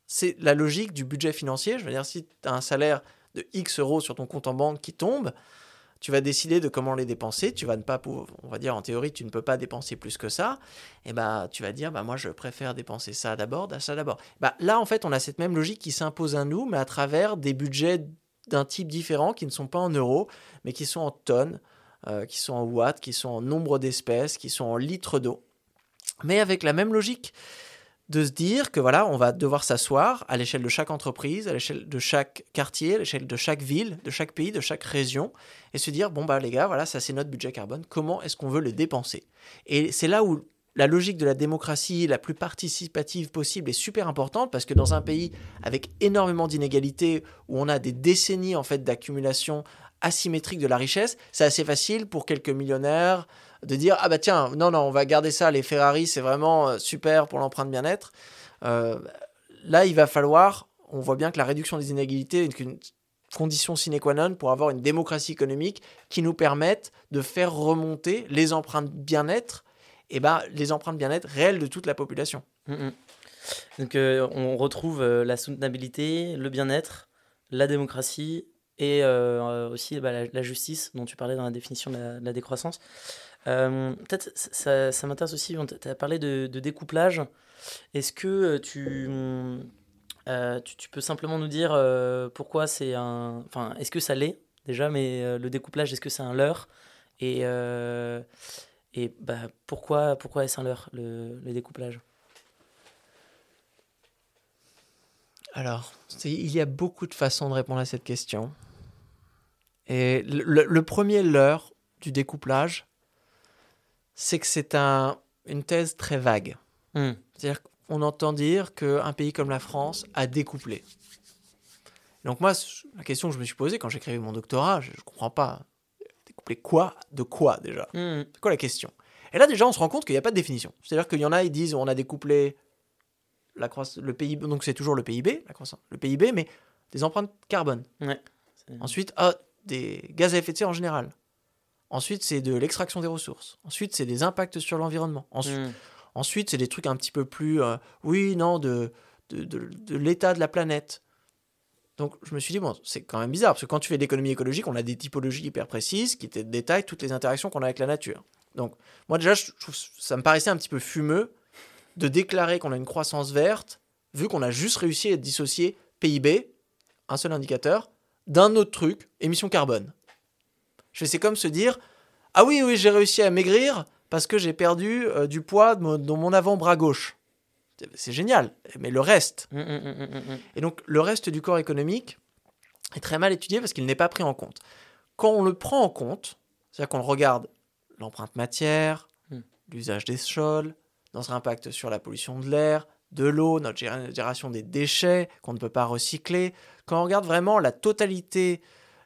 A: C'est la logique du budget financier. Je veux dire, si tu as un salaire de X euros sur ton compte en banque qui tombe, tu vas décider de comment les dépenser. Tu vas ne pas pouvoir, on va dire en théorie, tu ne peux pas dépenser plus que ça. Et bah, tu vas dire, bah moi je préfère dépenser ça d'abord, ça d'abord. Bah là, en fait, on a cette même logique qui s'impose à nous, mais à travers des budgets d'un type différent qui ne sont pas en euros, mais qui sont en tonnes, euh, qui sont en watts, qui sont en nombre d'espèces, qui sont en litres d'eau. Mais avec la même logique de se dire que voilà, on va devoir s'asseoir à l'échelle de chaque entreprise, à l'échelle de chaque quartier, à l'échelle de chaque ville, de chaque pays, de chaque région, et se dire bon bah les gars, voilà, ça c'est notre budget carbone. Comment est-ce qu'on veut le dépenser? Et c'est là où la logique de la démocratie la plus participative possible est super importante parce que dans un pays avec énormément d'inégalités où on a des décennies en fait d'accumulation asymétrique de la richesse, c'est assez facile pour quelques millionnaires de dire ah bah tiens non non on va garder ça les Ferrari c'est vraiment euh, super pour l'empreinte bien-être. Euh, là il va falloir on voit bien que la réduction des inégalités est une condition sine qua non pour avoir une démocratie économique qui nous permette de faire remonter les empreintes bien-être et ben les empreintes bien-être réelles de toute la population.
B: Mm, mm. Donc euh, on retrouve la soutenabilité, le bien-être, la démocratie et aussi bah, la, justice dont tu parlais dans la définition de la décroissance. Euh, peut-être ça, ça m'intéresse aussi, tu as parlé de, découplage. Est-ce que euh, tu, euh, tu, tu, peux simplement nous dire pourquoi c'est un... Enfin, est-ce que ça l'est déjà, mais le découplage, est-ce que c'est un leurre Et, et bah, pourquoi, pourquoi est-ce un leurre, le, découplage?
A: Alors, il y a beaucoup de façons de répondre à cette question. Et le premier leurre du découplage, c'est que c'est un, une thèse très vague. Hmm. C'est-à-dire qu'on entend dire qu'un pays comme la France a découplé. Donc moi, la question que je me suis posée quand j'écrivais mon doctorat, je ne comprends pas. Découpler quoi De quoi déjà? Hmm. C'est quoi la question? Et là déjà, on se rend compte qu'il n'y a pas de définition. C'est-à-dire qu'il y en a, ils disent on a découplé la croissance, le PIB, donc c'est toujours le PIB, la croissance, le PIB, mais des empreintes carbone. Ensuite, ah, des gaz à effet de serre en général. Ensuite, c'est de l'extraction des ressources. Ensuite, c'est des impacts sur l'environnement. Hmm. Ensuite, c'est des trucs un petit peu plus, euh, oui, non, de, de, de, l'état de la planète. Donc, je me suis dit, bon, c'est quand même bizarre, parce que quand tu fais de l'économie écologique, on a des typologies hyper précises qui détaillent toutes les interactions qu'on a avec la nature. Donc, moi, déjà, je trouve, ça me paraissait un petit peu fumeux de déclarer qu'on a une croissance verte, vu qu'on a juste réussi à dissocier PIB, un seul indicateur, d'un autre truc, émission carbone. Je c'est comme se dire Ah oui, oui, j'ai réussi à maigrir parce que j'ai perdu euh, du poids dans mon avant-bras gauche. C'est génial, mais le reste. Mmh, mmh, mmh, et donc, le reste du corps économique est très mal étudié parce qu'il n'est pas pris en compte. Quand on le prend en compte, c'est-à-dire qu'on regarde l'empreinte matière, l'usage des sols, notre impact sur la pollution de l'air, de l'eau, notre génération des déchets qu'on ne peut pas recycler, quand on regarde vraiment la totalité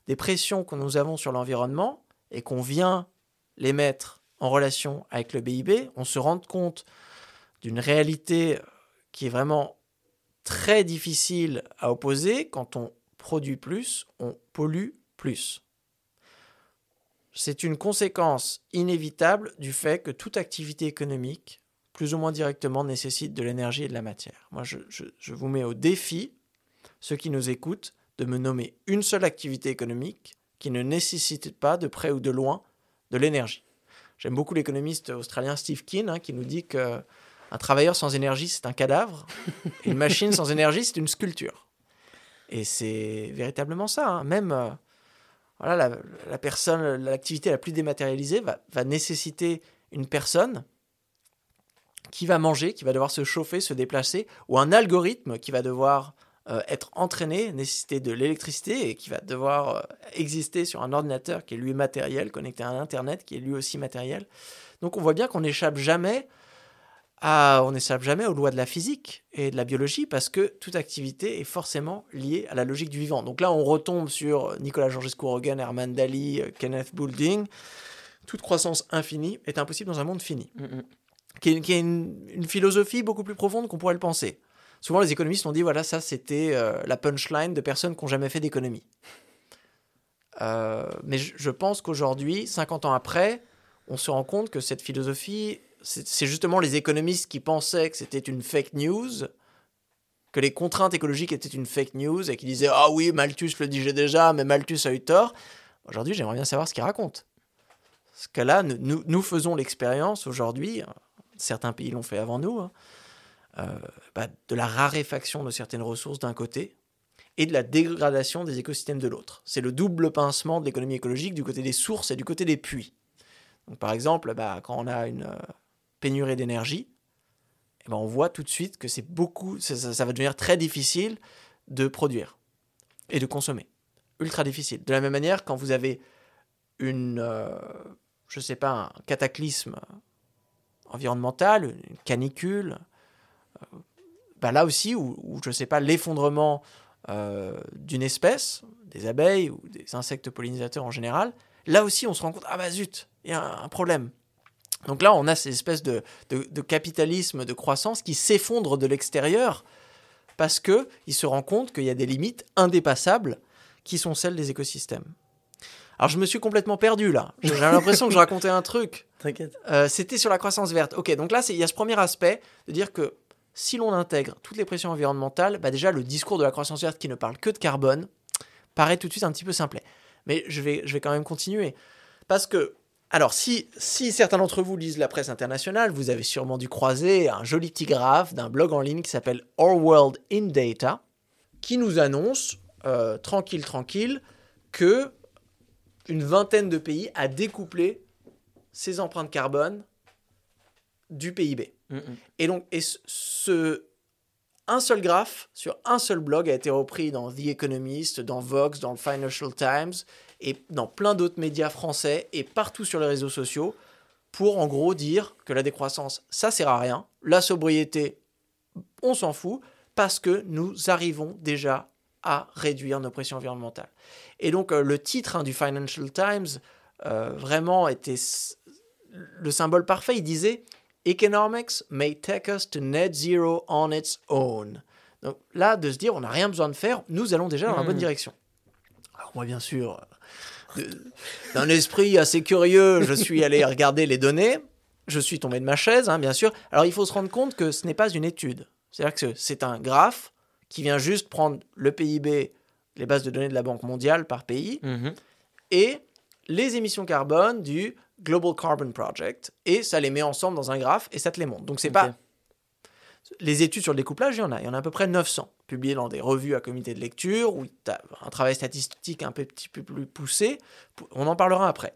A: des pressions que nous avons sur l'environnement et qu'on vient les mettre en relation avec le BIB, on se rend compte d'une réalité qui est vraiment très difficile à opposer. Quand on produit plus, on pollue plus. C'est une conséquence inévitable du fait que toute activité économique, plus ou moins directement, nécessite de l'énergie et de la matière. Moi, je vous mets au défi, ceux qui nous écoutent, de me nommer une seule activité économique qui ne nécessite pas de près ou de loin de l'énergie. J'aime beaucoup l'économiste australien Steve Keen hein, qui nous dit que un travailleur sans énergie c'est un cadavre, et *laughs* une machine sans énergie c'est une sculpture. Et c'est véritablement ça. Hein. Même euh, voilà, la, personne, l'activité la plus dématérialisée va, va nécessiter une personne qui va manger, qui va devoir se chauffer, se déplacer, ou un algorithme qui va devoir euh, être entraîné, nécessiter de l'électricité et qui va devoir euh, exister sur un ordinateur qui est lui matériel, connecté à Internet qui est lui aussi matériel. Donc on voit bien qu'on n'échappe jamais à, on n'échappe jamais aux lois de la physique et de la biologie parce que toute activité est forcément liée à la logique du vivant. Donc là, on retombe sur Nicolas Georgescu-Roegen, Herman Daly, euh, Kenneth Boulding. Toute croissance infinie est impossible dans un monde fini. Mm. Qui est, une, philosophie beaucoup plus profonde qu'on pourrait le penser. Souvent, les économistes ont dit voilà, ça c'était euh, la punchline de personnes qui n'ont jamais fait d'économie. Euh, mais je, pense qu'aujourd'hui, 50 ans après, on se rend compte que cette philosophie, c'est justement les économistes qui pensaient que c'était une fake news, que les contraintes écologiques étaient une fake news et qui disaient Ah oui, Malthus le disait déjà, mais Malthus a eu tort. Aujourd'hui, j'aimerais bien savoir ce qu'il raconte. Parce que là, nous, faisons l'expérience aujourd'hui, certains pays l'ont fait avant nous, hein, bah, de la raréfaction de certaines ressources d'un côté et de la dégradation des écosystèmes de l'autre. C'est le double pincement de l'économie écologique du côté des sources et du côté des puits. Donc, par exemple, bah, quand on a une euh, pénurie d'énergie, eh ben, on voit tout de suite que c'est beaucoup, ça, va devenir très difficile de produire et de consommer. Ultra difficile. De la même manière, quand vous avez une, euh, je sais pas, un cataclysme environnemental, une canicule, bah là aussi, où, je ne sais pas, l'effondrement euh, d'une espèce, des abeilles ou des insectes pollinisateurs en général, là aussi on se rend compte, ah bah zut, il y a un problème. Donc là, on a ces espèces de, de, de capitalisme, de croissance qui s'effondre de l'extérieur parce qu'il se rend compte qu'il y a des limites indépassables qui sont celles des écosystèmes. Alors je me suis complètement perdu là. J'ai l'impression que je racontais un truc. *laughs*
B: T'inquiète.
A: Euh, C'était sur la croissance verte. Ok, donc là, c'est- il y a ce premier aspect de dire que si l'on intègre toutes les pressions environnementales, bah déjà le discours de la croissance verte qui ne parle que de carbone paraît tout de suite un petit peu simplet. Mais je vais, quand même continuer. Parce que, alors si, si certains d'entre vous lisent la presse internationale, vous avez sûrement dû croiser un joli petit graphe d'un blog en ligne qui s'appelle Our World in Data, qui nous annonce, euh, tranquille, tranquille, que une vingtaine de pays a découplé ses empreintes carbone du PIB. Et donc, et ce- un seul graphe sur un seul blog a été repris dans The Economist, dans Vox, dans le Financial Times et dans plein d'autres médias français et partout sur les réseaux sociaux pour en gros dire que la décroissance, ça sert à rien. La sobriété, on s'en fout parce que nous arrivons déjà à réduire nos pressions environnementales. Et donc, euh, le titre hein, du Financial Times euh, vraiment était le symbole parfait. Il disait Economics may take us to net zero on its own. Donc là, de se dire, on n'a rien besoin de faire, nous allons déjà dans la bonne
B: Mhm.
A: direction. Alors moi, bien sûr, euh, d'un esprit assez curieux, je suis allé regarder les données. Je suis tombé de ma chaise, hein, bien sûr. Alors il faut se rendre compte que ce n'est pas une étude. C'est-à-dire que c'est un graphe qui vient juste prendre le PIB, les bases de données de la Banque mondiale par pays,
B: Mhm.
A: et les émissions carbone du Global Carbon Project et ça les met ensemble dans un graphe et ça te les montre. Donc c'est
B: Ok.
A: pas les études sur le découplage, il y en a, il y en a à peu près 900 publiées dans des revues à comité de lecture où tu as un travail statistique un peu- petit peu plus poussé. On en parlera après.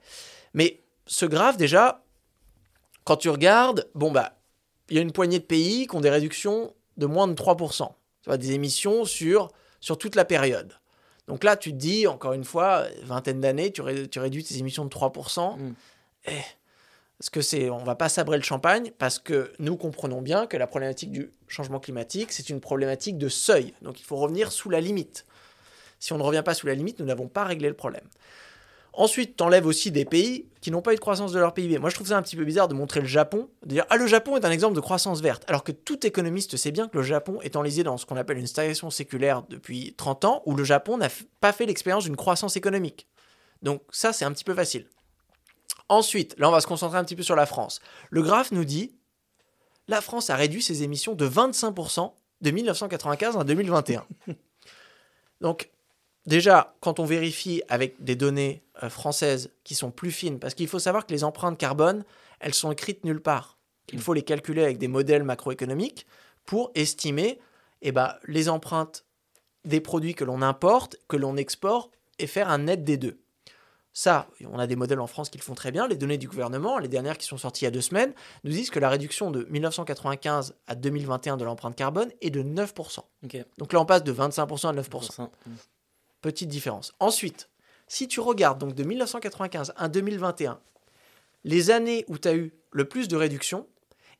A: Mais ce graphe déjà quand tu regardes, bon bah il y a une poignée de pays qui ont des réductions de moins de 3%. Tu vois, des émissions sur, sur toute la période. Donc là, tu te dis, encore une fois, vingtaine d'années, tu, ré- tu réduis tes émissions de 3%.
B: Mm.
A: Eh, est-ce que c'est, on va pas sabrer le champagne parce que nous comprenons bien que la problématique du changement climatique, c'est une problématique de seuil. Donc il faut revenir sous la limite. Si on ne revient pas sous la limite, nous n'avons pas réglé le problème. Ensuite, tu enlèves aussi des pays qui n'ont pas eu de croissance de leur PIB. Moi, je trouve ça un petit peu bizarre de montrer le Japon, de dire Ah, le Japon est un exemple de croissance verte. Alors que tout économiste sait bien que le Japon est enlisé dans ce qu'on appelle une stagnation séculaire depuis 30 ans, où le Japon n'a pas fait l'expérience d'une croissance économique. Donc, ça, c'est un petit peu facile. Ensuite, là, on va se concentrer un petit peu sur la France. Le graphe nous dit la France a réduit ses émissions de 25% de 1995 à 2021. *laughs* Donc, déjà, quand on vérifie avec des données euh, françaises qui sont plus fines, parce qu'il faut savoir que les empreintes carbone, elles sont écrites nulle part. Il faut les calculer avec des modèles macroéconomiques pour estimer eh ben, les empreintes des produits que l'on importe, que l'on exporte, et faire un net des deux. Ça, on a des modèles en France qui le font très bien. Les données du gouvernement, les dernières qui sont sorties il y a deux semaines, nous disent que la réduction de 1995 à 2021 de l'empreinte carbone est de 9%.
B: Ok.
A: Donc là, on passe de 25% à 9%.
B: Pour ça. Mm.
A: Petite différence. Ensuite, si tu regardes donc de 1995 à 2021, les années où tu as eu le plus de réductions,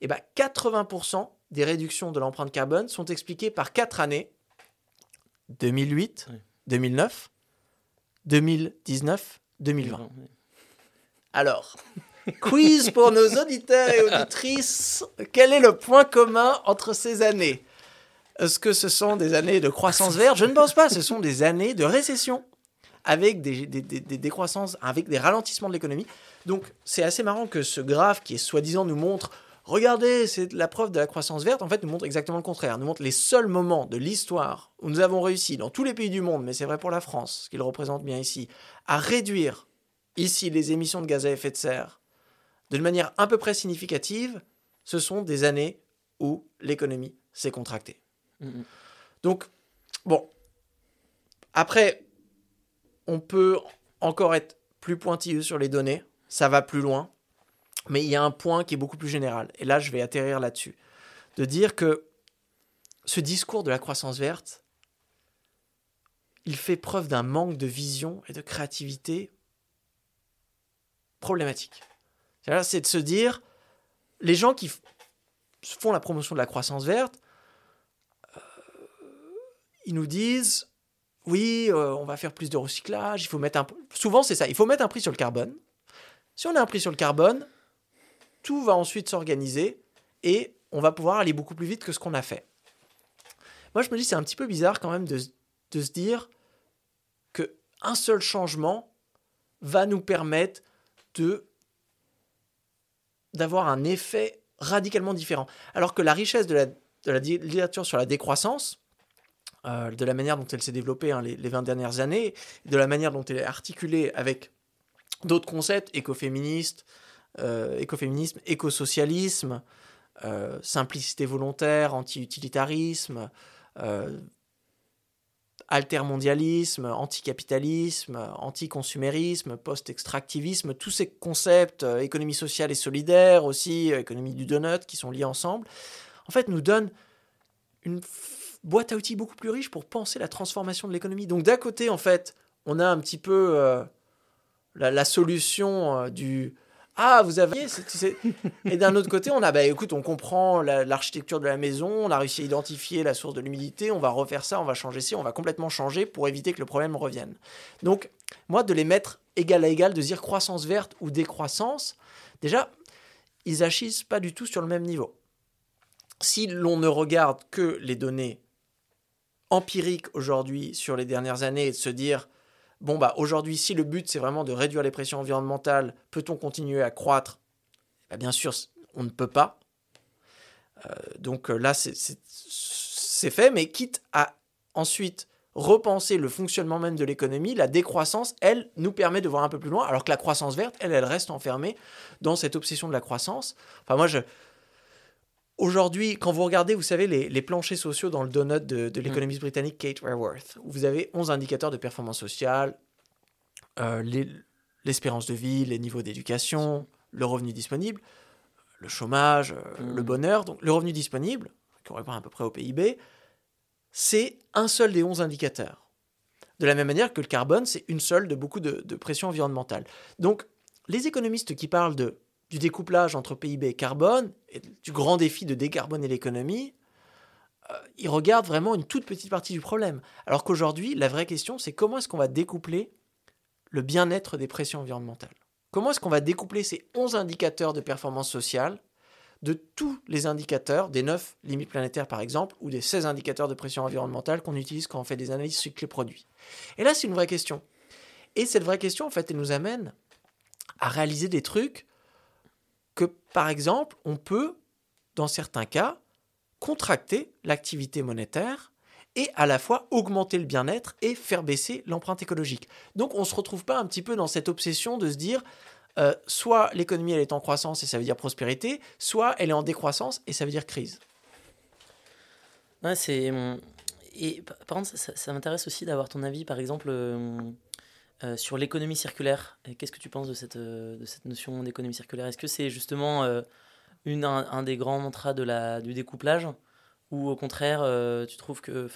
A: eh ben 80% des réductions de l'empreinte carbone sont expliquées par quatre années 2008,
B: Oui.
A: 2009, 2019, 2020.
B: Ouais.
A: Alors, quiz pour nos auditeurs et auditrices. Quel est le point commun entre ces années? Est-ce que ce sont des années de croissance verte? Je ne pense pas. Ce sont des années de récession avec des, des, des- des décroissances, avec des ralentissements de l'économie. Donc, c'est assez marrant que ce graphe qui est soi-disant nous montre Regardez, c'est la preuve de la croissance verte. En fait, nous montre exactement le contraire. Nous montre les seuls moments de l'histoire où nous avons réussi, dans tous les pays du monde, mais c'est vrai pour la France, ce qu'il représente bien ici, à réduire ici les émissions de gaz à effet de serre d'une manière à peu près significative, ce sont des années où l'économie s'est contractée.
B: Mm, mm.
A: Donc, bon, après, on peut encore être plus pointilleux sur les données, ça va plus loin, mais il y a un point qui est beaucoup plus général, et là je vais atterrir là-dessus, de dire que ce discours de la croissance verte, il fait preuve d'un manque de vision et de créativité problématique. C'est de se dire, les gens qui font la promotion de la croissance verte, euh, ils nous disent, oui, euh, on va faire plus de recyclage, il faut mettre un... Souvent, c'est ça, il faut mettre un prix sur le carbone. Si on a un prix sur le carbone, tout va ensuite s'organiser et on va pouvoir aller beaucoup plus vite que ce qu'on a fait. Moi, je me dis, c'est un petit peu bizarre quand même de, se dire que un seul changement va nous permettre de d'avoir un effet radicalement différent. Alors que la richesse de la, littérature sur la décroissance, euh, de la manière dont elle s'est développée hein, les, les, 20 dernières années, de la manière dont elle est articulée avec d'autres concepts, écoféministes, écoféminisme, écosocialisme, euh, simplicité volontaire, anti-utilitarisme, euh, altermondialisme, anticapitalisme, anticonsumérisme, post-extractivisme, tous ces concepts, euh, économie sociale et solidaire aussi, euh, économie du donut, qui sont liés ensemble, en fait, nous donnent une boîte à outils beaucoup plus riche pour penser la transformation de l'économie. Donc d'un côté, en fait, on a un petit peu euh, la, solution euh, du ah, vous avez. Et d'un autre côté, on a, bah écoute, on comprend l'architecture la, de la maison, on a réussi à identifier la source de l'humidité, on va refaire ça, on va changer ci, on va complètement changer pour éviter que le problème revienne. Donc, moi, de les mettre égal à égal, de dire croissance verte ou décroissance, déjà, ils agissent pas du tout sur le même niveau. Si l'on ne regarde que les données empiriques aujourd'hui sur les dernières années et de se dire bon, bah, aujourd'hui, si le but c'est vraiment de réduire les pressions environnementales, peut-on continuer à croître? Bah, Bien sûr, on ne peut pas. Euh, donc euh, là, c'est fait, mais quitte à ensuite repenser le fonctionnement même de l'économie, la décroissance, elle, nous permet de voir un peu plus loin, alors que la croissance verte, elle, elle reste enfermée dans cette obsession de la croissance. Enfin, moi, je. Aujourd'hui, quand vous regardez, vous savez, les, les, planchers sociaux dans le donut de, de l'économiste mmh. britannique Kate Raworth, où vous avez 11 indicateurs de performance sociale, euh, l'espérance de vie, les niveaux d'éducation, le revenu disponible, le chômage, euh, mmh. le bonheur. Donc, le revenu disponible, qui correspond à peu près au PIB, c'est un seul des 11 indicateurs. De la même manière que le carbone, c'est une seule de beaucoup de, de pression environnementale. Donc, les économistes qui parlent de du découplage entre PIB et carbone, et du grand défi de décarboner l'économie, euh, ils regardent vraiment une toute petite partie du problème. Alors qu'aujourd'hui, la vraie question, c'est comment est-ce qu'on va découpler le bien-être des pressions environnementales? Comment est-ce qu'on va découpler ces 11 indicateurs de performance sociale de tous les indicateurs, des 9 limites planétaires par exemple, ou des 16 indicateurs de pression environnementale qu'on utilise quand on fait des analyses cycles produits Et là, c'est une vraie question. Et cette vraie question, en fait, elle nous amène à réaliser des trucs que, par exemple, on peut, dans certains cas, contracter l'activité monétaire et à la fois augmenter le bien-être et faire baisser l'empreinte écologique. Donc on ne se retrouve pas un petit peu dans cette obsession de se dire euh, soit l'économie elle est en croissance et ça veut dire prospérité, soit elle est en décroissance et ça veut dire crise.
B: Ouais, c'est et par contre ça, m'intéresse aussi d'avoir ton avis par exemple euh, euh, sur l'économie circulaire, qu'est-ce que tu penses de cette, euh, de cette notion d'économie circulaire? Est-ce que c'est justement euh, une, un, un, des grands mantras de la, du découplage? Ou au contraire, tu trouves que.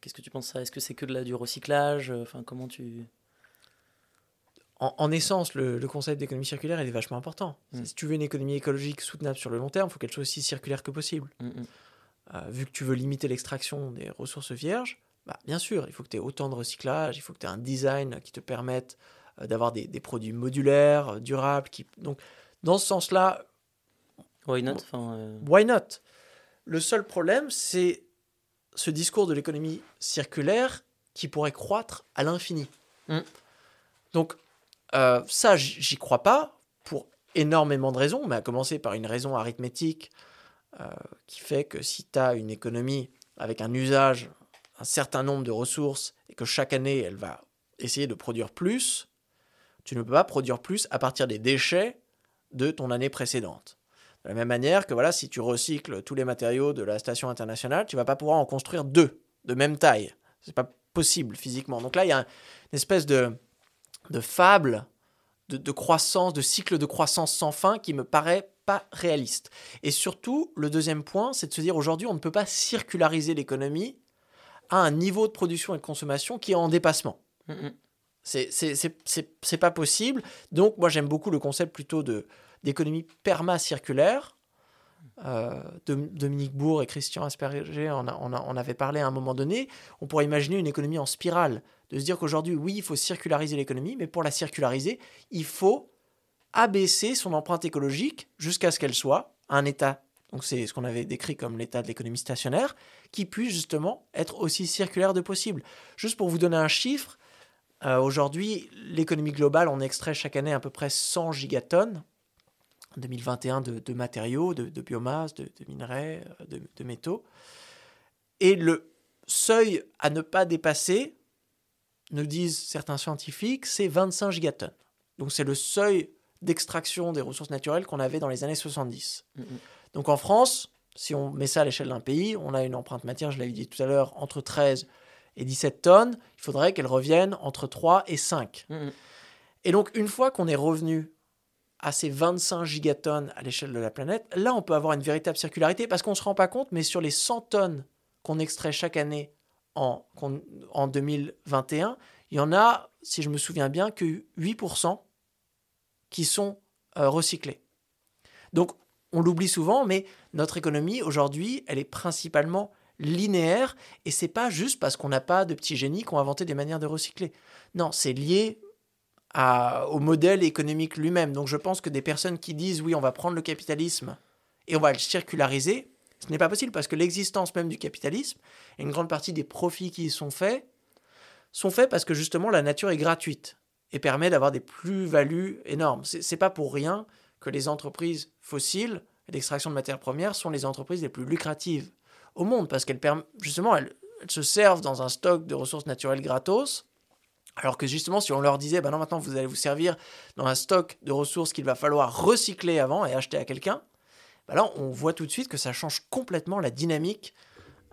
B: Qu'est-ce que tu penses ça? Est-ce que c'est que de la, du recyclage? Enfin, comment tu.
A: En, en essence, le, le concept d'économie circulaire il est vachement important. Mm. Si tu veux une économie écologique soutenable sur le long terme, il faut qu'elle soit aussi circulaire que possible. Mm euh, vu que tu veux limiter l'extraction des ressources vierges, bah, bien sûr, il faut que tu aies autant de recyclage, il faut que tu aies un design qui te permette euh, d'avoir des, des, produits modulaires, euh, durables. Qui... Donc, dans ce sens-là,
B: why not enfin, euh...
A: Why not? Le seul problème, c'est ce discours de l'économie circulaire qui pourrait croître à l'infini. Mm. Donc, euh, ça, j'y crois pas pour énormément de raisons, mais à commencer par une raison arithmétique euh, qui fait que si tu as une économie avec un usage un certain nombre de ressources et que chaque année elle va essayer de produire plus, tu ne peux pas produire plus à partir des déchets de ton année précédente. De la même manière que voilà, si tu recycles tous les matériaux de la station internationale, tu vas pas pouvoir en construire deux de même taille. C'est pas possible physiquement. Donc là, il y a une espèce de, de fable de, de, croissance, de cycle de croissance sans fin qui me paraît pas réaliste. Et surtout, le deuxième point, c'est de se dire aujourd'hui, on ne peut pas circulariser l'économie à un niveau de production et de consommation qui est en dépassement. Mm -hmm. C'est pas possible. Donc, moi, j'aime beaucoup le concept plutôt d'économie perma-circulaire, euh, Dominique Bourg et Christian Asperger en, on, avait parlé à un moment donné, on pourrait imaginer une économie en spirale, de se dire qu'aujourd'hui, oui, il faut circulariser l'économie, mais pour la circulariser, il faut abaisser son empreinte écologique jusqu'à ce qu'elle soit un état, donc c'est ce qu'on avait décrit comme l'état de l'économie stationnaire, qui puisse justement être aussi circulaire de possible. Juste pour vous donner un chiffre, euh, aujourd'hui, l'économie globale, on extrait chaque année à peu près 100 gigatonnes en 2021 de, matériaux, de, biomasse, de, minerais, euh, de, métaux. Et le seuil à ne pas dépasser, nous disent certains scientifiques, c'est 25 gigatonnes. Donc c'est le seuil d'extraction des ressources naturelles qu'on avait dans les années 70. Mm, mm. Donc en France, si on met ça à l'échelle d'un pays, on a une empreinte matière, je l'avais dit tout à l'heure, entre 13 et 17 tonnes. Il faudrait qu'elle revienne entre 3 et 5. Mm, et donc une fois qu'on est revenu à ces 25 gigatonnes à l'échelle de la planète, là, on peut avoir une véritable circularité parce qu'on ne se rend pas compte, mais sur les 100 tonnes qu'on extrait chaque année en, en 2021, il y en a, si je me souviens bien, que 8% qui sont euh, recyclés. Donc, on l'oublie souvent, mais notre économie, aujourd'hui, elle est principalement linéaire, et c'est pas juste parce qu'on n'a pas de petits génies qui ont inventé des manières de recycler. Non, c'est lié au modèle économique lui-même. Donc je pense que des personnes qui disent oui, on va prendre le capitalisme et on va le circulariser, ce n'est pas possible parce que l'existence même du capitalisme et une grande partie des profits qui y sont faits sont faits parce que justement la nature est gratuite et permet d'avoir des plus-values énormes. C'est pas pour rien que les entreprises fossiles d'extraction de matières premières sont les entreprises les plus lucratives au monde parce qu'elles justement elles se servent dans un stock de ressources naturelles gratos alors que justement, si on leur disait, bah non, maintenant vous allez vous servir dans un stock de ressources qu'il va falloir recycler avant et acheter à quelqu'un, bah là, on voit tout de suite que ça change complètement la dynamique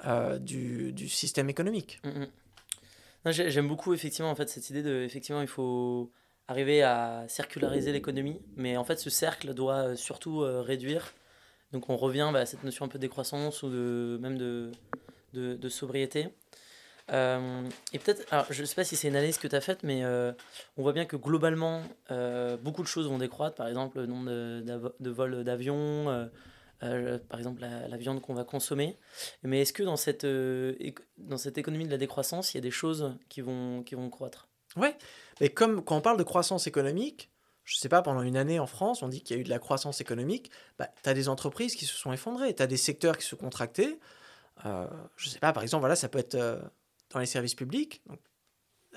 A: euh, du, système économique.
B: Mm, mm. J'aime beaucoup effectivement en fait cette idée de effectivement il faut arriver à circulariser l'économie, mais en fait ce cercle doit surtout euh, réduire. Donc on revient bah, à cette notion un peu de décroissance ou de même de, de, sobriété. Euh, et peut-être, je ne sais pas si c'est une analyse que tu as faite, mais euh, on voit bien que globalement, euh, beaucoup de choses vont décroître. Par exemple, le nombre de, de vols d'avions, par exemple la, viande qu'on va consommer. Mais est-ce que dans cette, dans cette économie de la décroissance, il y a des choses qui vont, qui vont croître?
A: Ouais, mais comme quand on parle de croissance économique, je ne sais pas, pendant une année en France, on dit qu'il y a eu de la croissance économique, bah, tu as des entreprises qui se sont effondrées, tu as des secteurs qui se sont contractés. je ne sais pas, par exemple, voilà, ça peut être dans les services publics, donc,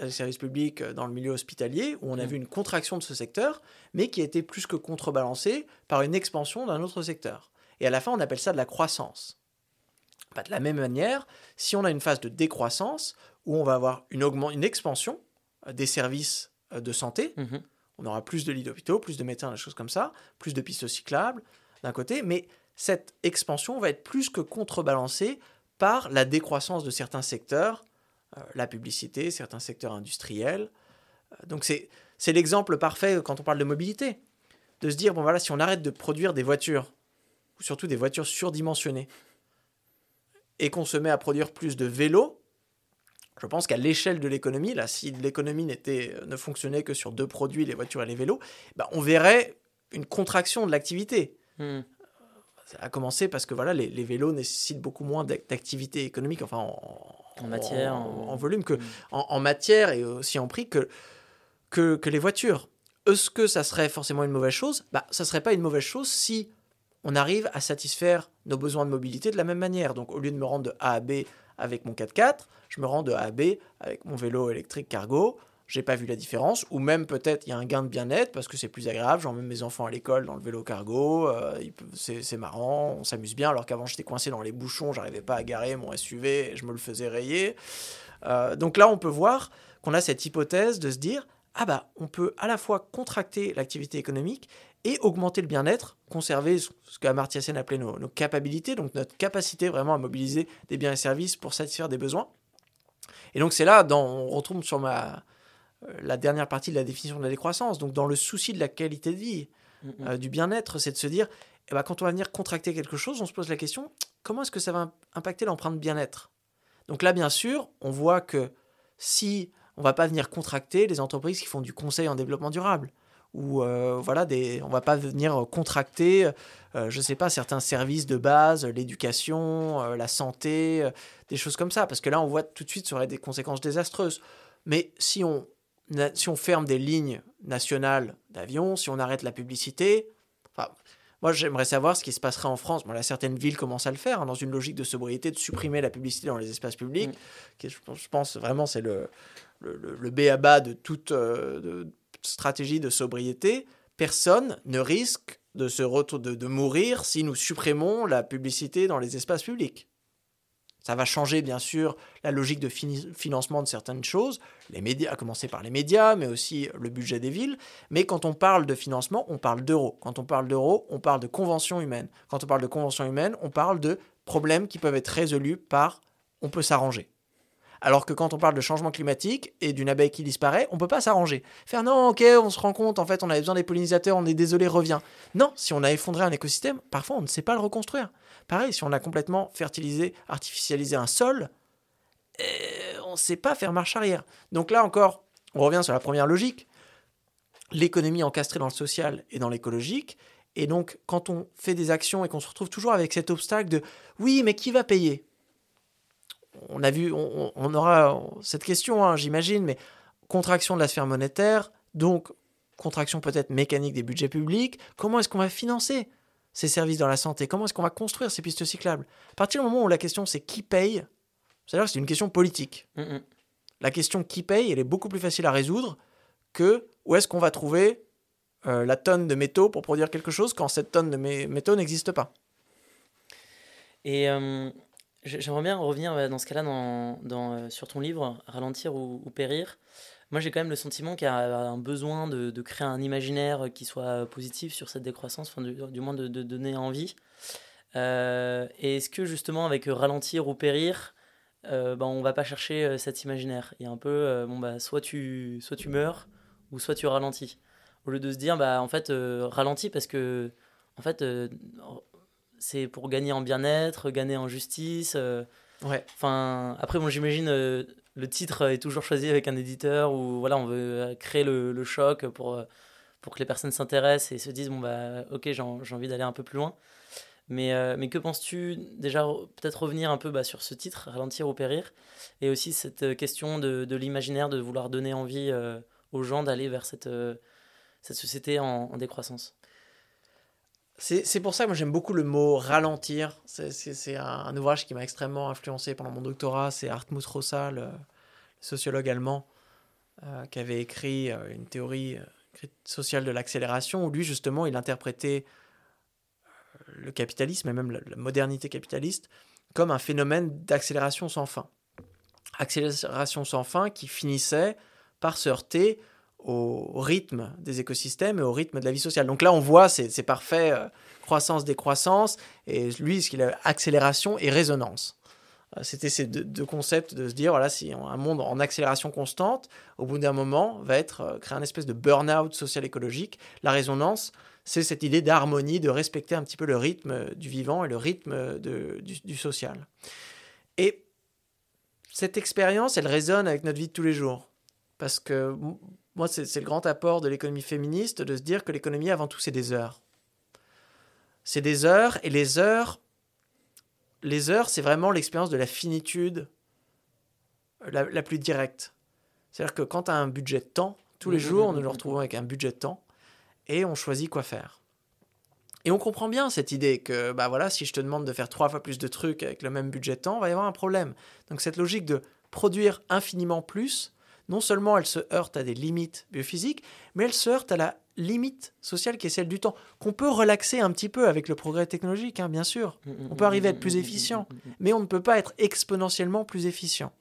A: les services publics euh, dans le milieu hospitalier, où on a mmh. vu une contraction de ce secteur, mais qui a été plus que contrebalancée par une expansion d'un autre secteur. Et à la fin, on appelle ça de la croissance. De la même manière, si on a une phase de décroissance, où on va avoir une, une expansion euh, des services euh, de santé, mmh on aura plus de lits d'hôpitaux, plus de médecins, des choses comme ça, plus de pistes cyclables d'un côté, mais cette expansion va être plus que contrebalancée par la décroissance de certains secteurs euh, la publicité, certains secteurs industriels. Euh, donc c'est l'exemple parfait quand on parle de mobilité. De se dire, bon voilà, si on arrête de produire des voitures, ou surtout des voitures surdimensionnées, et qu'on se met à produire plus de vélos, je pense qu'à l'échelle de l'économie, là, si l'économie n'était, ne fonctionnait que sur deux produits, les voitures et les vélos, bah, on verrait une contraction de l'activité. Hmm. Ça a commencé parce que voilà, les, les vélos nécessitent beaucoup moins d'activité économique, enfin en,
B: en matière,
A: en, volume, que, mm. en, matière et aussi en prix que, que, que les voitures. Est-ce que ça serait forcément une mauvaise chose? Bah, Ça serait pas une mauvaise chose si on arrive à satisfaire nos besoins de mobilité de la même manière. Donc au lieu de me rendre de A à B avec mon 4x4, je me rends de A à B avec mon vélo électrique cargo j'ai pas vu la différence, ou même peut-être il y a un gain de bien-être parce que c'est plus agréable, j'emmène mes enfants à l'école dans le vélo cargo, euh, c'est marrant, on s'amuse bien, alors qu'avant j'étais coincé dans les bouchons, j'arrivais pas à garer mon SUV, je me le faisais rayer. Euh, donc là on peut voir qu'on a cette hypothèse de se dire, ah bah on peut à la fois contracter l'activité économique et augmenter le bien-être, conserver ce qu'Amartya Sen appelait nos, nos capacités, donc notre capacité vraiment à mobiliser des biens et services pour satisfaire des besoins. Et donc c'est là, dans, on retrouve sur ma, euh, la dernière partie de la définition de la décroissance. Donc, dans le souci de la qualité de vie, mm, mm. Euh, du bien-être, c'est de se dire, eh ben, quand on va venir contracter quelque chose, on se pose la question, comment est-ce que ça va impacter l'empreinte bien-être? Donc là, bien sûr, on voit que si on va pas venir contracter les entreprises qui font du conseil en développement durable, ou euh, voilà, des, on va pas venir contracter, euh, je sais pas, certains services de base, l'éducation, euh, la santé, euh, des choses comme ça, parce que là, on voit tout de suite, ça aurait des conséquences désastreuses. Mais si on, si on ferme des lignes nationales d'avion, si on arrête la publicité, enfin, moi, j'aimerais savoir ce qui se passerait en France. Bon, là, certaines villes commencent à le faire, hein, dans une logique de sobriété, de supprimer la publicité dans les espaces publics.
B: Mm.
A: qui je, pense, je pense vraiment, c'est le, le, le, le b à bas de toute euh, de stratégie de sobriété. Personne ne risque de, se de, de mourir si nous supprimons la publicité dans les espaces publics. Ça va changer, bien sûr, la logique de financement de certaines choses, les médias, à commencer par les médias, mais aussi le budget des villes. Mais quand on parle de financement, on parle d'euros. Quand on parle d'euros, on parle de conventions humaines. Quand on parle de conventions humaines, on parle de problèmes qui peuvent être résolus par on peut s'arranger. Alors que quand on parle de changement climatique et d'une abeille qui disparaît, on peut pas s'arranger. Faire non, ok, on se rend compte, en fait, on avait besoin des pollinisateurs, on est désolé, reviens. Non, si on a effondré un écosystème, parfois on ne sait pas le reconstruire. Pareil, si on a complètement fertilisé, artificialisé un sol, euh, on ne sait pas faire marche arrière. Donc là encore, on revient sur la première logique. L'économie encastrée dans le social et dans l'écologique. Et donc, quand on fait des actions et qu'on se retrouve toujours avec cet obstacle de oui, mais qui va payer? On a vu, on, on aura cette question, hein, j'imagine, mais contraction de la sphère monétaire, donc contraction peut-être mécanique des budgets publics. Comment est-ce qu'on va financer ces services dans la santé? Comment est-ce qu'on va construire ces pistes cyclables? À partir du moment où la question c'est qui paye, c'est-à-dire c'est une question politique.
B: Mm, mm.
A: La question qui paye, elle est beaucoup plus facile à résoudre que où est-ce qu'on va trouver euh, la tonne de métaux pour produire quelque chose quand cette tonne de mé- métaux n'existe pas?
B: Et euh, j'aimerais bien revenir euh, dans ce cas-là dans, euh, sur ton livre, Ralentir ou, périr. Moi, j'ai quand même le sentiment qu'il y a un besoin de, créer un imaginaire qui soit positif sur cette décroissance, du, moins de, donner envie. Euh, et est-ce que justement, avec euh, Ralentir ou périr, euh, ben, on va pas chercher euh, cet imaginaire? Il y a un peu, euh, bon, bah, soit, tu, soit tu meurs, ou soit tu ralentis. Au lieu de se dire, bah, en fait, euh, ralentis parce que, en fait, euh, c'est pour gagner en bien-être, gagner en justice. euh,
A: Ouais.
B: Enfin, après, bon, j'imagine euh, le titre est toujours choisi avec un éditeur où voilà, on veut euh, créer le, le choc pour, pour que les personnes s'intéressent et se disent bon bah ok, j'ai en- j'ai envie d'aller un peu plus loin. Mais, euh, mais que penses-tu déjà re- peut-être revenir un peu bah, sur ce titre, ralentir ou périr, et aussi cette question de, de l'imaginaire, de vouloir donner envie euh, aux gens d'aller vers cette, euh, cette société en, en décroissance?
A: C'est pour ça que moi j'aime beaucoup le mot ralentir. C'est- un, ouvrage qui m'a extrêmement influencé pendant mon doctorat. C'est Hartmut Rosa, le, le sociologue allemand, euh, qui avait écrit euh, une théorie euh, sociale de l'accélération où lui justement il interprétait euh, le capitalisme et même la, la modernité capitaliste comme un phénomène d'accélération sans fin. Accélération sans fin qui finissait par se heurter au rythme des écosystèmes et au rythme de la vie sociale. Donc là, on voit, c'est parfait, euh, croissance, décroissance, et lui, ce qu'il a, accélération et résonance. Euh, C'était ces deux, concepts de se dire, voilà, si un monde en accélération constante, au bout d'un moment, va être euh, créer un espèce de burn-out social-écologique. La résonance, c'est cette idée d'harmonie, de respecter un petit peu le rythme du vivant et le rythme de- du, du social. Et cette expérience, elle résonne avec notre vie de tous les jours. Parce que moi, c'est le grand apport de l'économie féministe de se dire que l'économie, avant tout, c'est des heures. C'est des heures, et les heures, les heures, c'est vraiment l'expérience de la finitude la, la plus directe. C'est-à-dire que quand tu as un budget de temps, tous les
B: Mhm,
A: jours,
B: mhm,
A: nous nous retrouvons avec un budget de temps, et on choisit quoi faire. Et on comprend bien cette idée que, bah voilà, si je te demande de faire trois fois plus de trucs avec le même budget de temps, il va y avoir un problème. Donc cette logique de produire infiniment plus, non seulement elle se heurte à des limites biophysiques, mais elle se heurte à la limite sociale qui est celle du temps, qu'on peut relaxer un petit peu avec le progrès technologique, hein, bien sûr, On peut arriver à être plus efficient. mais on ne peut pas être exponentiellement plus efficient.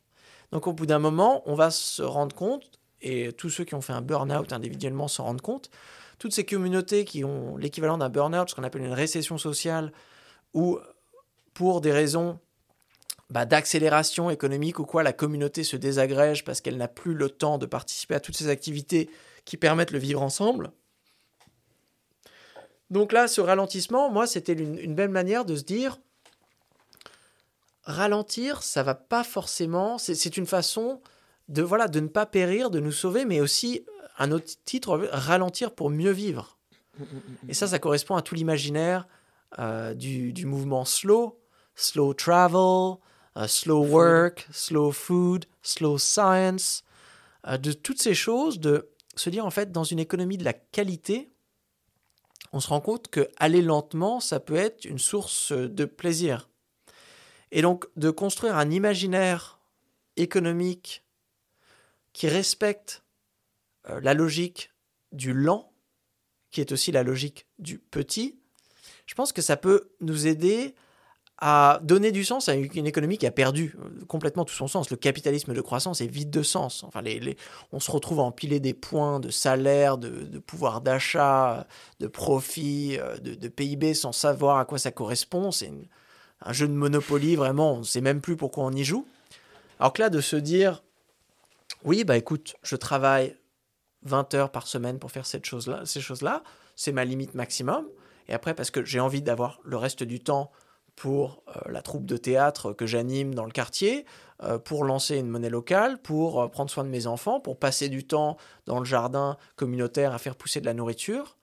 A: Donc au bout d'un moment, on va se rendre compte, et tous ceux qui ont fait un burn-out individuellement s'en rendent compte, toutes ces communautés qui ont l'équivalent d'un burn-out, ce qu'on appelle une récession sociale, ou pour des raisons bah, d'accélération économique ou quoi, la communauté se désagrège parce qu'elle n'a plus le temps de participer à toutes ces activités qui permettent le vivre ensemble. Donc là, ce ralentissement, moi, c'était une, belle manière de se dire, ralentir, ça va pas forcément, c'est une façon de, voilà, de ne pas périr, de nous sauver, mais aussi un autre titre, ralentir pour mieux vivre. Et ça, ça correspond à tout l'imaginaire euh, du, du mouvement slow, slow travel, euh, slow work, slow food, slow science, euh, de toutes ces choses, de se dire en fait dans une économie de la qualité, on se rend compte que aller lentement, ça peut être une source de plaisir. Et donc de construire un imaginaire économique qui respecte euh, la logique du lent, qui est aussi la logique du petit, je pense que ça peut nous aider à donner du sens à une économie qui a perdu euh, complètement tout son sens. Le capitalisme de croissance est vide de sens. Enfin, on se retrouve à empiler des points de salaire, de, pouvoir d'achat, de profit, euh, de, PIB sans savoir à quoi ça correspond. C'est un jeu de Monopoly, vraiment, on ne sait même plus pourquoi on y joue. Alors que là, de se dire, oui, bah écoute, je travaille 20 heures par semaine pour faire cette chose -là, ces choses-là, c'est ma limite maximum. Et après, parce que j'ai envie d'avoir le reste du temps pour euh, la troupe de théâtre que j'anime dans le quartier, euh, pour lancer une monnaie locale, pour euh, prendre soin de mes enfants, pour passer du temps dans le jardin communautaire à faire pousser de la nourriture,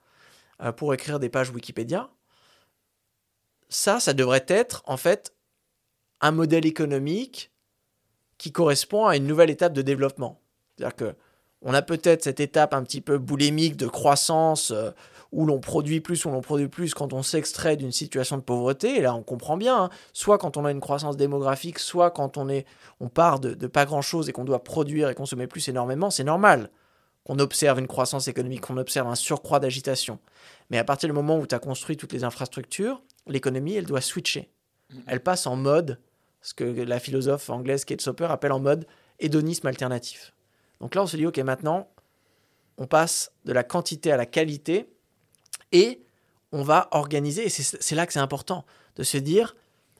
A: pour écrire des pages Wikipédia. Ça, ça devrait être en fait un modèle économique qui correspond à une nouvelle étape de développement. C'est-à-dire que on a peut-être cette étape un petit peu boulémique de croissance où l'on produit plus, où l'on produit plus quand on s'extrait d'une situation de pauvreté. Et là, on comprend bien, hein. soit quand on a une croissance démographique, soit quand on, est, on part de, pas grand-chose et qu'on doit produire et consommer plus énormément, c'est normal qu'on observe une croissance économique, qu'on observe un surcroît d'agitation. Mais à partir du moment où tu as construit toutes les infrastructures, l'économie, elle doit switcher. Mm-hmm. Elle passe en mode, ce que la philosophe anglaise Kate Soper appelle en mode hédonisme alternatif. Donc là, on se dit, OK, maintenant, on passe de la quantité à la qualité et on va organiser, et c'est là que c'est important, de se dire,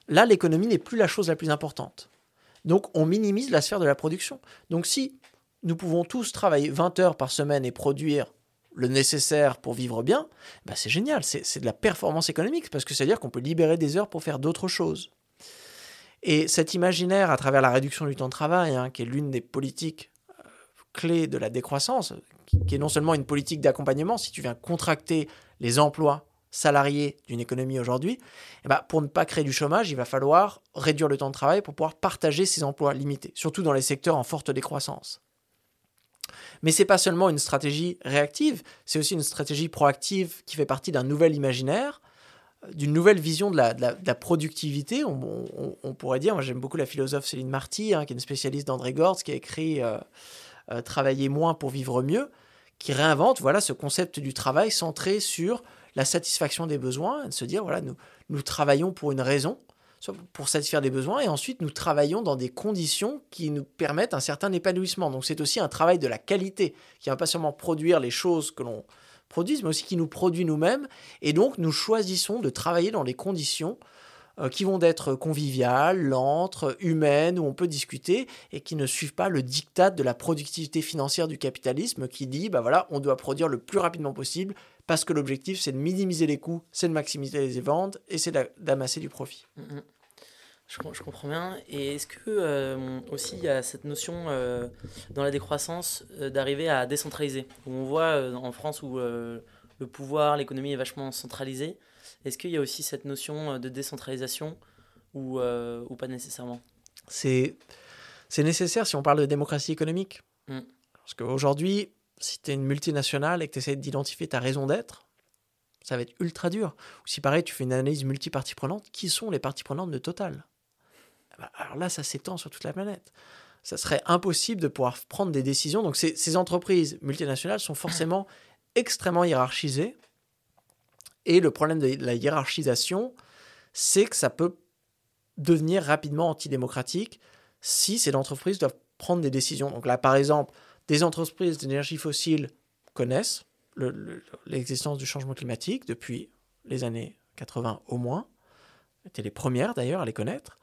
A: là, l'économie n'est plus la chose la plus importante. Donc, on minimise la sphère de la production. Donc, si nous pouvons tous travailler 20 heures par semaine et produire le nécessaire pour vivre bien, bah c'est génial, c'est de la performance économique, parce que c'est-à-dire qu'on peut libérer des heures pour faire d'autres choses. Et cet imaginaire, à travers la réduction du temps de travail, hein, qui est l'une des politiques euh, clés de la décroissance, qui est non seulement une politique d'accompagnement, si tu viens contracter les emplois salariés d'une économie aujourd'hui, eh ben, pour ne pas créer du chômage, il va falloir réduire le temps de travail pour pouvoir partager ces emplois limités, surtout dans les secteurs en forte décroissance. Mais ce n'est pas seulement une stratégie réactive, c'est aussi une stratégie proactive qui fait partie d'un nouvel imaginaire, d'une nouvelle vision de la, productivité. On, pourrait dire, moi j'aime beaucoup la philosophe Céline Marty, hein, qui est une spécialiste d'André Gortz, qui a écrit euh, euh, Travailler moins pour vivre mieux qui réinvente voilà ce concept du travail centré sur la satisfaction des besoins, de se dire voilà nous, nous travaillons pour une raison, pour satisfaire des besoins, et ensuite nous travaillons dans des conditions qui nous permettent un certain épanouissement. Donc c'est aussi un travail de la qualité, qui ne va pas seulement produire les choses que l'on produise, mais aussi qui nous produit nous-mêmes, et donc nous choisissons de travailler dans les conditions qui vont être conviviales, lentes, humaines, où on peut discuter et qui ne suivent pas le diktat de la productivité financière du capitalisme qui dit, bah voilà, on doit produire le plus rapidement possible parce que l'objectif c'est de minimiser les coûts, c'est de maximiser les ventes et c'est d'amasser du profit.
B: Mm, mm. Je, comprends bien. Et est-ce que euh, aussi il y a cette notion euh, dans la décroissance d'arriver à décentraliser? Où on voit en France où le pouvoir, l'économie est vachement centralisée, est-ce qu'il y a aussi cette notion euh, de décentralisation ou, euh, ou pas nécessairement?
A: C'est nécessaire si on parle de démocratie économique. Mm. Parce qu'aujourd'hui, si tu es une multinationale et que tu essaies d'identifier ta raison d'être, ça va être ultra dur. Ou si pareil, tu fais une analyse multipartie prenante, qui sont les parties prenantes de Total? Ah bah, Alors là, ça s'étend sur toute la planète. Ça serait impossible de pouvoir prendre des décisions. Donc ces, ces entreprises multinationales sont forcément extrêmement hiérarchisées et le problème de la hiérarchisation, c'est que ça peut devenir rapidement antidémocratique si ces entreprises doivent prendre des décisions. Donc là, par exemple, des entreprises d'énergie fossile connaissent l'existence du changement climatique depuis les années 80 au moins, étaient les premières d'ailleurs à les connaître.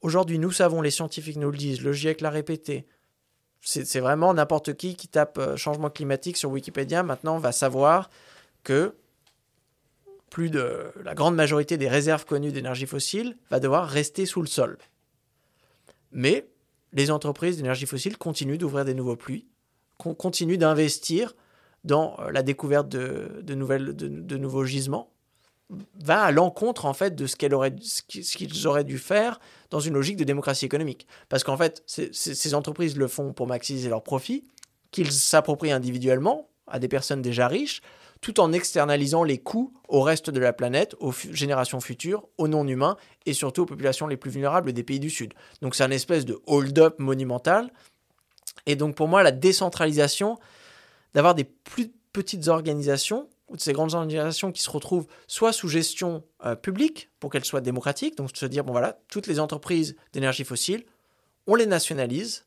A: Aujourd'hui, nous savons, les scientifiques nous le disent, le GIEC l'a répété, c'est vraiment n'importe qui qui tape euh, changement climatique sur Wikipédia maintenant va savoir que plus de la grande majorité des réserves connues d'énergie fossile va devoir rester sous le sol. Mais les entreprises d'énergie fossile continuent d'ouvrir des nouveaux puits, continuent d'investir dans la découverte de, nouvelles, de, nouveaux gisements va à l'encontre en fait de ce qu'ils auraient dû faire dans une logique de démocratie économique. Parce qu'en fait, ces entreprises le font pour maximiser leurs profits, qu'ils s'approprient individuellement à des personnes déjà riches, tout en externalisant les coûts au reste de la planète, aux générations futures, aux non-humains et surtout aux populations les plus vulnérables des pays du Sud. Donc c'est un espèce de hold-up monumental. Et donc pour moi, la décentralisation, d'avoir des plus petites organisations, ou de ces grandes organisations qui se retrouvent soit sous gestion euh, publique, pour qu'elles soient démocratiques, donc se dire, bon voilà, toutes les entreprises d'énergie fossile, on les nationalise,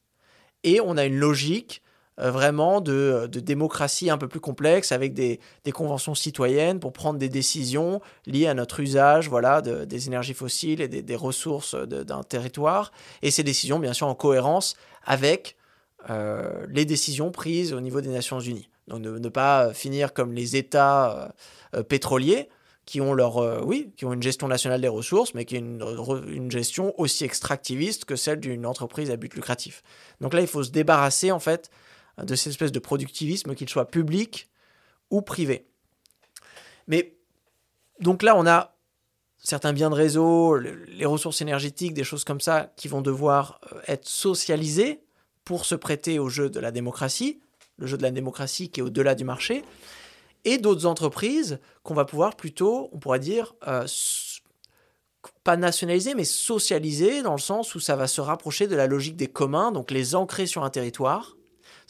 A: et on a une logique vraiment de, démocratie un peu plus complexe avec des, conventions citoyennes pour prendre des décisions liées à notre usage voilà, des énergies fossiles et des, ressources d'un territoire. Et ces décisions, bien sûr, en cohérence avec euh, les décisions prises au niveau des Nations Unies. Donc ne, pas finir comme les États euh, pétroliers qui ont leur oui qui ont une gestion nationale des ressources mais qui ont une, une gestion aussi extractiviste que celle d'une entreprise à but lucratif. Donc là il faut se débarrasser en fait de cette espèce de productivisme, qu'il soit public ou privé. Mais donc là, on a certains biens de réseau, les ressources énergétiques, des choses comme ça, qui vont devoir euh, être socialisées pour se prêter au jeu de la démocratie, le jeu de la démocratie qui est au-delà du marché, et d'autres entreprises qu'on va pouvoir plutôt, on pourrait dire, euh, pas nationaliser, mais socialiser, dans le sens où ça va se rapprocher de la logique des communs, donc les ancrer sur un territoire,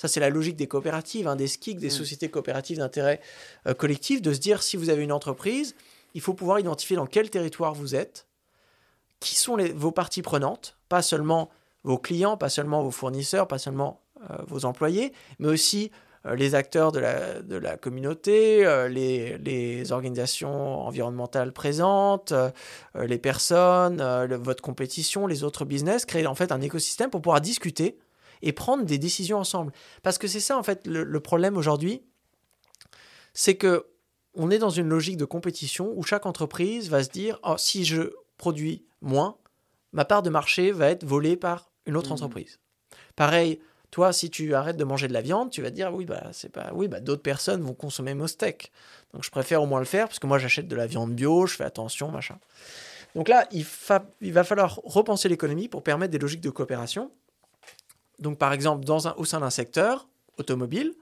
A: ça, c'est la logique des coopératives, hein, des SKIC, des mm. sociétés coopératives d'intérêt euh, collectif, de se dire si vous avez une entreprise, il faut pouvoir identifier dans quel territoire vous êtes, qui sont vos parties prenantes, pas seulement vos clients, pas seulement vos fournisseurs, pas seulement euh, vos employés, mais aussi euh, les acteurs de la, de la communauté, les, les, organisations environnementales présentes, les personnes, votre compétition, les autres business, créer en fait un écosystème pour pouvoir discuter et prendre des décisions ensemble. Parce que c'est ça, en fait, le, problème aujourd'hui, c'est que on est dans une logique de compétition où chaque entreprise va se dire oh, si je produis moins, ma part de marché va être volée par une autre mmh. entreprise. Pareil, toi, si tu arrêtes de manger de la viande, tu vas te dire oui, bah, c'est pas, oui, bah, d'autres personnes vont consommer mon steak. Donc je préfère au moins le faire parce que moi j'achète de la viande bio, je fais attention, machin. Donc là, il, il va falloir repenser l'économie pour permettre des logiques de coopération donc par exemple au sein d'un secteur automobile,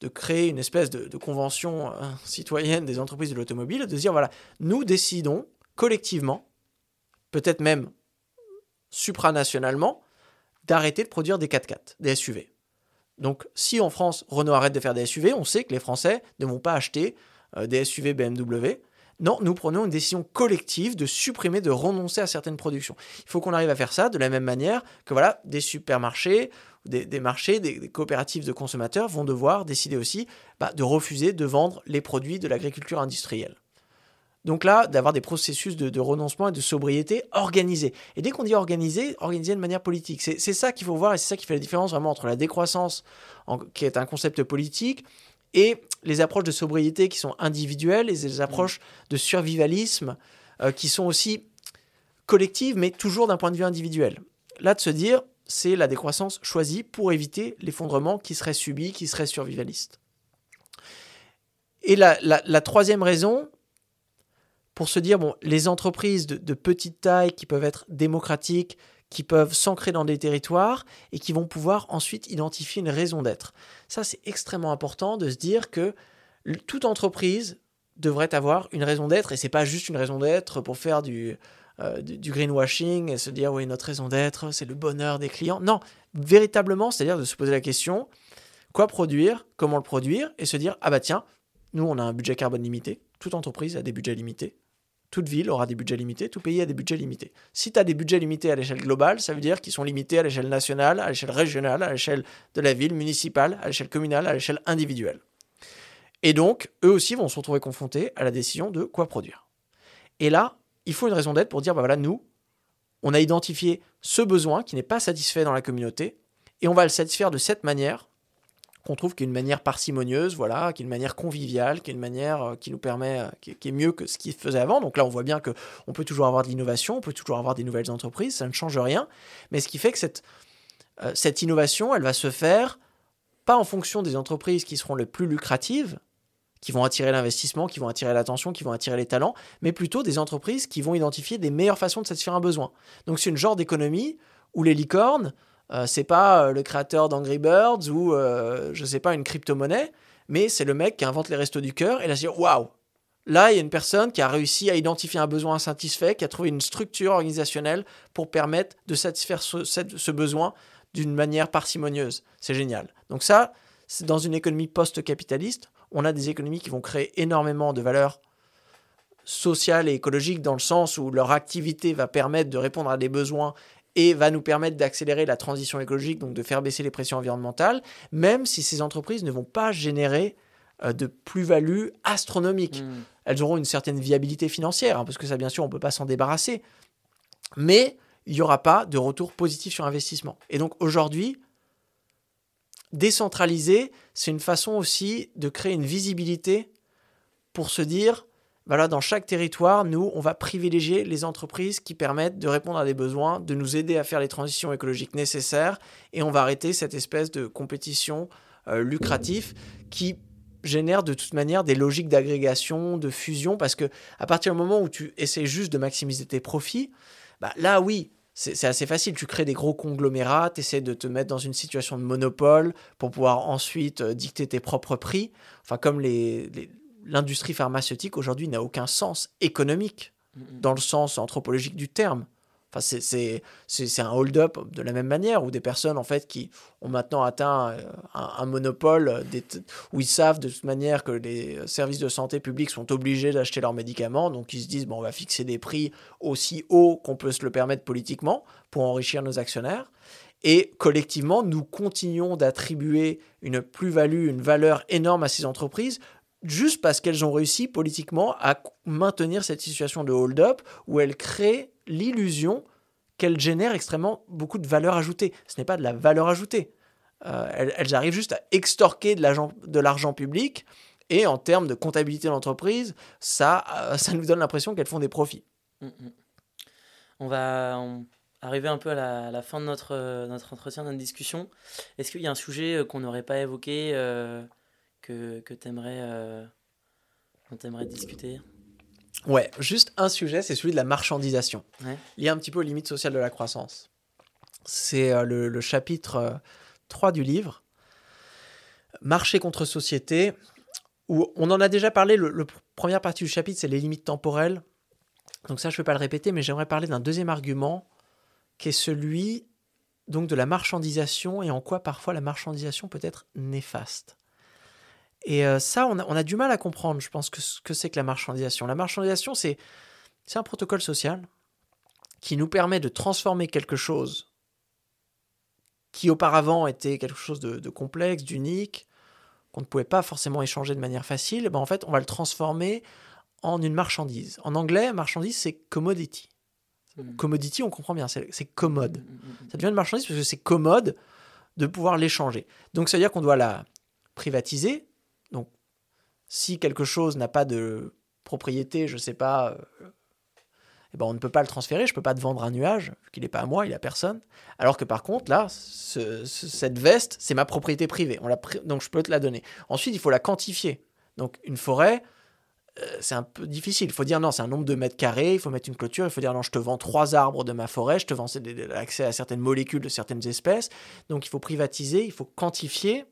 A: de créer une espèce de, convention euh, citoyenne des entreprises de l'automobile, de dire voilà, nous décidons collectivement, peut-être même supranationalement, d'arrêter de produire des 4x4, des SUV. Donc si en France Renault arrête de faire des SUV, on sait que les Français ne vont pas acheter euh, des SUV BMW. Non, nous prenons une décision collective de supprimer, de renoncer à certaines productions. Il faut qu'on arrive à faire ça de la même manière que voilà, des supermarchés, des, marchés, des, coopératives de consommateurs vont devoir décider aussi bah, de refuser de vendre les produits de l'agriculture industrielle. Donc là, d'avoir des processus de, renoncement et de sobriété organisés. Et dès qu'on dit organisé, organisé de manière politique. C'est ça qu'il faut voir et c'est ça qui fait la différence vraiment entre la décroissance, qui est un concept politique, et les approches de sobriété qui sont individuelles et les approches de survivalisme euh, qui sont aussi collectives, mais toujours d'un point de vue individuel. Là, de se dire, c'est la décroissance choisie pour éviter l'effondrement qui serait subi, qui serait survivaliste. Et la, troisième raison, pour se dire, bon, les entreprises de, de petite taille qui peuvent être démocratiques, qui peuvent s'ancrer dans des territoires et qui vont pouvoir ensuite identifier une raison d'être. Ça, c'est extrêmement important de se dire que toute entreprise devrait avoir une raison d'être et c'est pas juste une raison d'être pour faire du, euh, du greenwashing et se dire oui notre raison d'être c'est le bonheur des clients. Non, véritablement, c'est-à-dire de se poser la question quoi produire, comment le produire et se dire ah bah tiens, nous on a un budget carbone limité, toute entreprise a des budgets limités. Toute ville aura des budgets limités, tout pays a des budgets limités. Si tu as des budgets limités à l'échelle globale, ça veut dire qu'ils sont limités à l'échelle nationale, à l'échelle régionale, à l'échelle de la ville, municipale, à l'échelle communale, à l'échelle individuelle. Et donc, eux aussi vont se retrouver confrontés à la décision de quoi produire. Et là, il faut une raison d'être pour dire, bah voilà, nous, on a identifié ce besoin qui n'est pas satisfait dans la communauté, et on va le satisfaire de cette manière qu'on trouve qu'une manière parcimonieuse, voilà, qui est une manière conviviale, qui est une manière euh, qui nous permet, euh, qui, est mieux que ce qu'il faisait avant. Donc là, on voit bien que on peut toujours avoir de l'innovation, on peut toujours avoir des nouvelles entreprises, ça ne change rien. Mais ce qui fait que cette, euh, cette innovation, elle va se faire pas en fonction des entreprises qui seront les plus lucratives, qui vont attirer l'investissement, qui vont attirer l'attention, qui vont attirer les talents, mais plutôt des entreprises qui vont identifier des meilleures façons de satisfaire un besoin. Donc c'est une genre d'économie où les licornes, euh, c'est pas euh, le créateur d'Angry Birds ou euh, je sais pas une crypto-monnaie, mais c'est le mec qui invente les restos du cœur et là c'est waouh, Là, il y a une personne qui a réussi à identifier un besoin insatisfait, qui a trouvé une structure organisationnelle pour permettre de satisfaire ce, besoin d'une manière parcimonieuse. C'est génial. Donc ça, c'est dans une économie post-capitaliste, on a des économies qui vont créer énormément de valeur sociale et écologique dans le sens où leur activité va permettre de répondre à des besoins et va nous permettre d'accélérer la transition écologique, donc de faire baisser les pressions environnementales, même si ces entreprises ne vont pas générer euh, de plus-value astronomique. Hmm. Elles auront une certaine viabilité financière, hein, parce que ça, bien sûr, on ne peut pas s'en débarrasser. Mais il n'y aura pas de retour positif sur investissement. Et donc aujourd'hui, décentraliser, c'est une façon aussi de créer une visibilité pour se dire, voilà, dans chaque territoire, nous, on va privilégier les entreprises qui permettent de répondre à des besoins, de nous aider à faire les transitions écologiques nécessaires, et on va arrêter cette espèce de compétition euh, lucrative qui génère de toute manière des logiques d'agrégation, de fusion, parce que à partir du moment où tu essaies juste de maximiser tes profits, bah là oui, c'est assez facile. Tu crées des gros conglomérats, tu essaies de te mettre dans une situation de monopole pour pouvoir ensuite euh, dicter tes propres prix. Enfin, comme l'industrie pharmaceutique aujourd'hui n'a aucun sens économique, mmh, dans le sens anthropologique du terme c'est un hold-up de la même manière, où des personnes en fait qui ont maintenant atteint euh, un, monopole, où ils savent de toute manière que les services de santé publique sont obligés d'acheter leurs médicaments, donc ils se disent bon, on va fixer des prix aussi hauts qu'on peut se le permettre politiquement pour enrichir nos actionnaires. Et collectivement, nous continuons d'attribuer une plus-value, une valeur énorme à ces entreprises, juste parce qu'elles ont réussi politiquement à maintenir cette situation de hold-up où elles créent l'illusion qu'elles génèrent extrêmement beaucoup de valeur ajoutée. Ce n'est pas de la valeur ajoutée. Euh, elles, arrivent juste à extorquer de l'argent public et en termes de comptabilité d'entreprise, ça, euh, *laughs* ça nous donne l'impression qu'elles font des profits. Mm, mm.
B: On va arriver un peu à la, fin de notre, notre entretien, notre discussion. Est-ce qu'il y a un sujet euh, qu'on n'aurait pas évoqué que, que tu aimerais, aimerais discuter
A: Ouais, juste un sujet, c'est celui de la marchandisation. Lié un petit peu aux limites sociales de la croissance. C'est euh, le, chapitre 3 euh, du livre, Marché contre société, où on en a déjà parlé, le, première partie du chapitre, c'est les limites temporelles. Donc ça, je ne vais pas le répéter, mais j'aimerais parler d'un deuxième argument, qui est celui donc de la marchandisation et en quoi parfois la marchandisation peut être néfaste. Et euh, ça, on a, du mal à comprendre, je pense, que ce que c'est que la marchandisation. La marchandisation, c'est un protocole social qui nous permet de transformer quelque chose qui auparavant était quelque chose de, complexe, d'unique, qu'on ne pouvait pas forcément échanger de manière facile, ben en fait, on va le transformer en une marchandise. En anglais, marchandise, c'est commodity. Hmm. Commodity, on comprend bien, c'est commode. Hmm, hmm, ça devient une marchandise parce que c'est commode de pouvoir l'échanger. Donc, ça veut dire qu'on doit la privatiser, si quelque chose n'a pas de propriété, je sais pas, euh, eh ben on ne peut pas le transférer. Je ne peux pas te vendre un nuage, qu'il n'est pas à moi, il est à personne. Alors que par contre, là, cette veste, c'est ma propriété privée. On donc, je peux te la donner. Ensuite, il faut la quantifier. Donc, une forêt, euh, c'est un peu difficile. Il faut dire non, c'est un nombre de mètres carrés, il faut mettre une clôture, il faut dire non, je te vends trois arbres de ma forêt, je te vends l'accès à certaines molécules de certaines espèces. Donc il faut privatiser, il faut quantifier,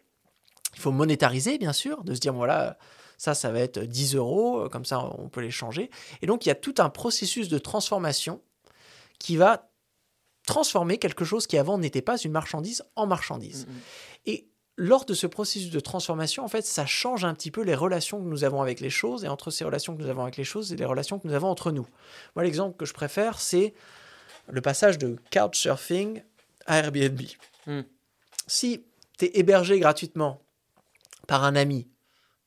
A: il faut monétariser, bien sûr, de se dire, voilà, ça, ça va être 10 euros, comme ça, on peut les changer. Et donc, il y a tout un processus de transformation qui va transformer quelque chose qui avant n'était pas une marchandise en marchandise. Mm-hmm. Et lors de ce processus de transformation, en fait, ça change un petit peu les relations que nous avons avec les choses, et entre ces relations que nous avons avec les choses et les relations que nous avons entre nous. Moi, l'exemple que je préfère, c'est le passage de Couchsurfing à Airbnb. Mm. Si tu es hébergé gratuitement par un ami